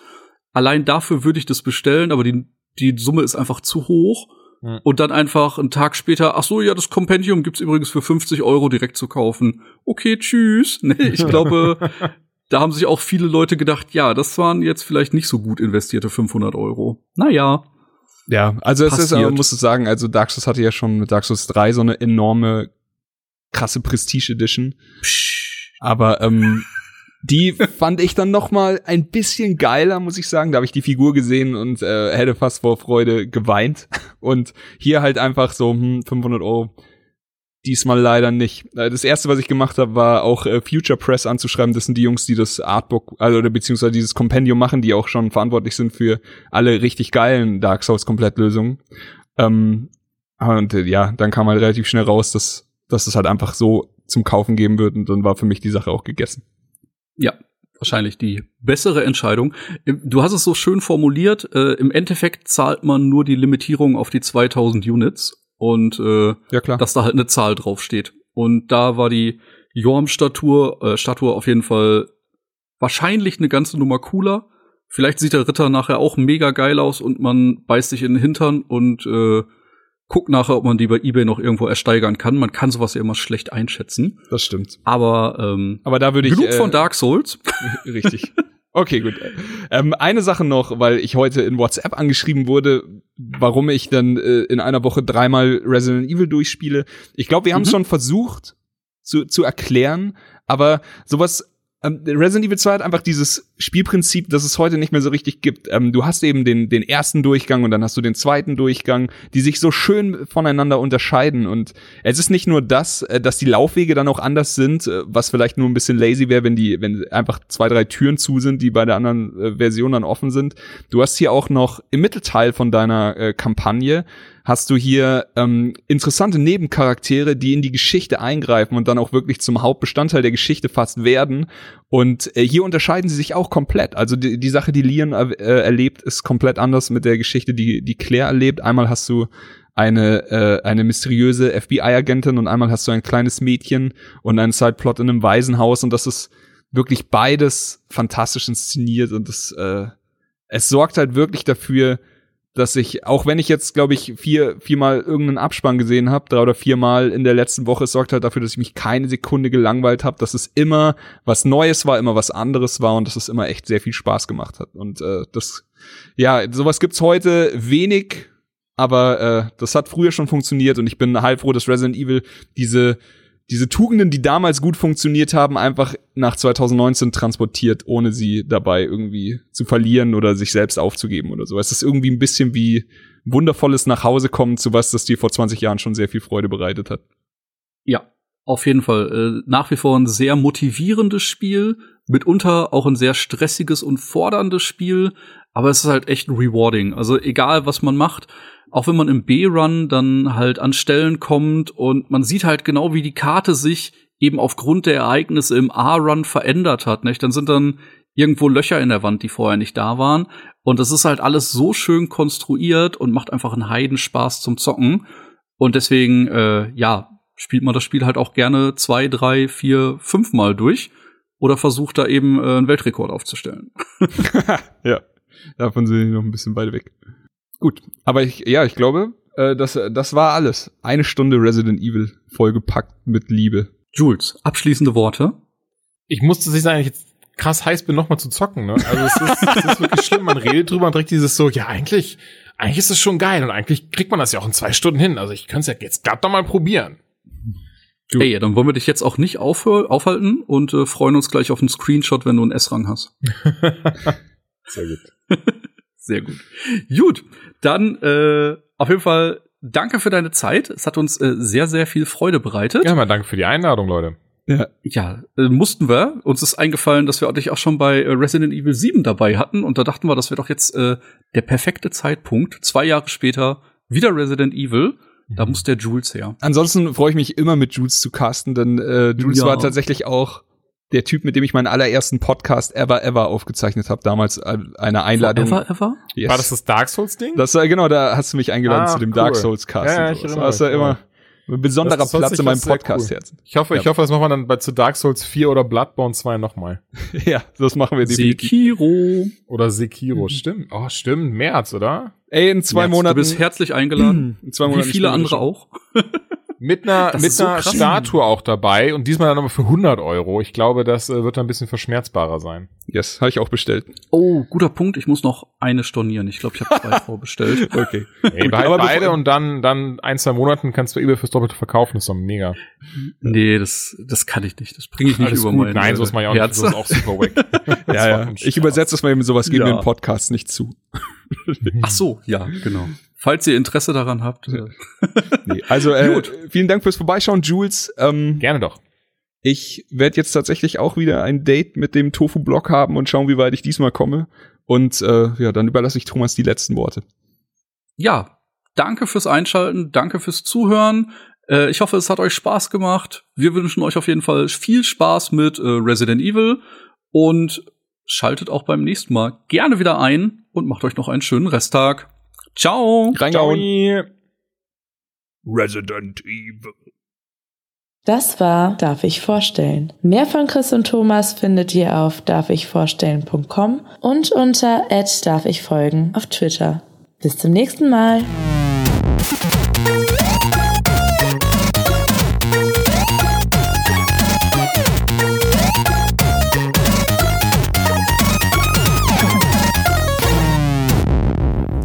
B: Allein dafür würde ich das bestellen, aber die die Summe ist einfach zu hoch und dann einfach einen Tag später, ach so, ja, das Kompendium gibt's übrigens für 50 Euro direkt zu kaufen. Okay, tschüss. Nee, ich glaube, da haben sich auch viele Leute gedacht, ja, das waren jetzt vielleicht nicht so gut investierte 500 Euro. Naja.
C: Ja, also es ist, man muss es sagen, also Dark Souls hatte ja schon mit Dark Souls 3 so eine enorme krasse Prestige Edition. Psch. Aber ähm, die fand ich dann noch mal ein bisschen geiler, muss ich sagen. Da habe ich die Figur gesehen und äh, hätte fast vor Freude geweint. Und hier halt einfach so hm, 500 Euro. Diesmal leider nicht. Äh, das erste, was ich gemacht habe, war auch äh, Future Press anzuschreiben. Das sind die Jungs, die das Artbook, also oder beziehungsweise dieses Kompendium machen, die auch schon verantwortlich sind für alle richtig geilen Dark Souls Komplettlösungen. Ähm, und äh, ja, dann kam halt relativ schnell raus, dass, dass es halt einfach so zum Kaufen geben wird und dann war für mich die Sache auch gegessen.
B: Ja, wahrscheinlich die bessere Entscheidung. Du hast es so schön formuliert. Äh, Im Endeffekt zahlt man nur die Limitierung auf die 2000 Units und äh, ja, klar. dass da halt eine Zahl draufsteht. Und da war die Jorm-Statue äh, Statue auf jeden Fall wahrscheinlich eine ganze Nummer cooler. Vielleicht sieht der Ritter nachher auch mega geil aus und man beißt sich in den Hintern und äh, guck nachher, ob man die bei eBay noch irgendwo ersteigern kann. Man kann sowas ja immer schlecht einschätzen.
C: Das stimmt.
B: Aber ähm,
C: aber da würde ich
B: genug äh, von Dark Souls.
C: Richtig. Okay, gut. Ähm, eine Sache noch, weil ich heute in WhatsApp angeschrieben wurde, warum ich dann äh, in einer Woche dreimal Resident Evil durchspiele. Ich glaube, wir haben es mhm. schon versucht zu, zu erklären, aber sowas ähm, Resident Evil 2 hat einfach dieses Spielprinzip, das es heute nicht mehr so richtig gibt. Ähm, du hast eben den, den ersten Durchgang und dann hast du den zweiten Durchgang, die sich so schön voneinander unterscheiden. Und es ist nicht nur das, äh, dass die Laufwege dann auch anders sind, äh, was vielleicht nur ein bisschen lazy wäre, wenn die, wenn einfach zwei, drei Türen zu sind, die bei der anderen äh, Version dann offen sind. Du hast hier auch noch im Mittelteil von deiner äh, Kampagne hast du hier ähm, interessante Nebencharaktere, die in die Geschichte eingreifen und dann auch wirklich zum Hauptbestandteil der Geschichte fast werden. Und äh, hier unterscheiden sie sich auch komplett. Also die, die Sache, die Leon äh, erlebt, ist komplett anders mit der Geschichte, die, die Claire erlebt. Einmal hast du eine, äh, eine mysteriöse FBI-Agentin und einmal hast du ein kleines Mädchen und einen Sideplot in einem Waisenhaus und das ist wirklich beides fantastisch inszeniert und das, äh, es sorgt halt wirklich dafür, dass ich, auch wenn ich jetzt, glaube ich, vier, viermal irgendeinen Abspann gesehen habe, drei oder viermal in der letzten Woche, es sorgt halt dafür, dass ich mich keine Sekunde gelangweilt habe, dass es immer was Neues war, immer was anderes war und dass es immer echt sehr viel Spaß gemacht hat. Und äh, das, ja, sowas gibt's heute wenig, aber äh, das hat früher schon funktioniert und ich bin heilfroh, dass Resident Evil diese diese Tugenden, die damals gut funktioniert haben, einfach nach 2019 transportiert, ohne sie dabei irgendwie zu verlieren oder sich selbst aufzugeben oder so. Es ist irgendwie ein bisschen wie wundervolles Nachhausekommen zu was, das dir vor 20 Jahren schon sehr viel Freude bereitet hat.
B: Ja, auf jeden Fall. Äh, nach wie vor ein sehr motivierendes Spiel, mitunter auch ein sehr stressiges und forderndes Spiel, aber es ist halt echt rewarding. Also egal, was man macht, auch wenn man im B-Run dann halt an Stellen kommt und man sieht halt genau, wie die Karte sich eben aufgrund der Ereignisse im A-Run verändert hat, nicht? Dann sind dann irgendwo Löcher in der Wand, die vorher nicht da waren. Und das ist halt alles so schön konstruiert und macht einfach einen Heidenspaß zum Zocken. Und deswegen, äh, ja, spielt man das Spiel halt auch gerne zwei, drei, vier, fünfmal durch oder versucht da eben äh, einen Weltrekord aufzustellen.
C: ja, davon sind die noch ein bisschen weit weg. Gut, aber ich, ja, ich glaube, äh, das, das war alles. Eine Stunde Resident Evil vollgepackt mit Liebe.
B: Jules, abschließende Worte.
D: Ich musste sich sagen, ich jetzt krass heiß bin, nochmal zu zocken. Ne? Also es ist, es ist wirklich schlimm. Man redet drüber und direkt dieses so, ja, eigentlich, eigentlich ist es schon geil und eigentlich kriegt man das ja auch in zwei Stunden hin. Also ich könnte es ja jetzt gerade doch mal probieren.
B: Du. Ey, dann wollen wir dich jetzt auch nicht aufhalten und äh, freuen uns gleich auf einen Screenshot, wenn du einen S-Rang hast.
D: Sehr gut.
B: Sehr gut. Gut, dann äh, auf jeden Fall danke für deine Zeit. Es hat uns äh, sehr, sehr viel Freude bereitet.
D: Ja, mal danke für die Einladung, Leute.
B: Ja, ja äh, mussten wir. Uns ist eingefallen, dass wir dich auch schon bei äh, Resident Evil 7 dabei hatten. Und da dachten wir, das wäre doch jetzt äh, der perfekte Zeitpunkt. Zwei Jahre später wieder Resident Evil. Da mhm. muss der Jules her.
C: Ansonsten freue ich mich immer mit Jules zu casten, denn äh, Jules ja. war tatsächlich auch der Typ, mit dem ich meinen allerersten Podcast ever ever aufgezeichnet habe, damals äh, eine Einladung.
B: Ever ever?
D: Yes. War das das Dark Souls Ding?
C: Das war genau, da hast du mich eingeladen ah, zu dem cool. Dark Souls Cast. Ja, ja, ich das war ja immer ein besonderer das, das Platz in meinem Podcast-Herzen.
D: Cool. Ich hoffe, ja. ich hoffe, das machen wir dann bei zu Dark Souls 4 oder Bloodborne 2 nochmal.
C: ja, das machen wir
B: definitiv. Sekiro.
D: Oder Sekiro, mhm. stimmt. Oh, stimmt, März, oder?
C: Ey, in zwei
B: März,
C: Monaten.
B: Du bist herzlich eingeladen.
C: in zwei Monaten
B: Wie viele andere auch.
D: mit einer, mit einer so Statue auch dabei und diesmal dann aber für 100 Euro. Ich glaube, das äh, wird dann ein bisschen verschmerzbarer sein.
C: Yes, habe ich auch bestellt.
B: Oh, guter Punkt. Ich muss noch eine stornieren. Ich glaube, ich habe zwei vorbestellt.
C: okay.
D: Ey, behalt aber beide und dann, dann ein, zwei Monaten kannst du eBay fürs Doppelte verkaufen. Das ist doch mega.
B: Nee, das, das kann ich nicht. Das bringe ich nicht Alles über gut.
D: Nein, äh, sowas mache ich auch nicht. Das ist auch super weg.
C: ja, ja. Ich übersetze das mal eben sowas gegen ja. den Podcast nicht zu.
B: Ach so, ja, genau. Falls ihr Interesse daran habt.
C: Nee, also äh, vielen Dank fürs Vorbeischauen, Jules. Ähm,
D: Gerne doch.
C: Ich werde jetzt tatsächlich auch wieder ein Date mit dem Tofu-Blog haben und schauen, wie weit ich diesmal komme. Und äh, ja, dann überlasse ich Thomas die letzten Worte.
B: Ja, danke fürs Einschalten, danke fürs Zuhören. Äh, ich hoffe, es hat euch Spaß gemacht. Wir wünschen euch auf jeden Fall viel Spaß mit äh, Resident Evil und schaltet auch beim nächsten Mal gerne wieder ein und macht euch noch einen schönen Resttag. Ciao.
C: Reingehauen. Resident Evil.
E: Das war Darf ich vorstellen. Mehr von Chris und Thomas findet ihr auf darfichvorstellen.com und unter darf ich folgen auf Twitter. Bis zum nächsten Mal.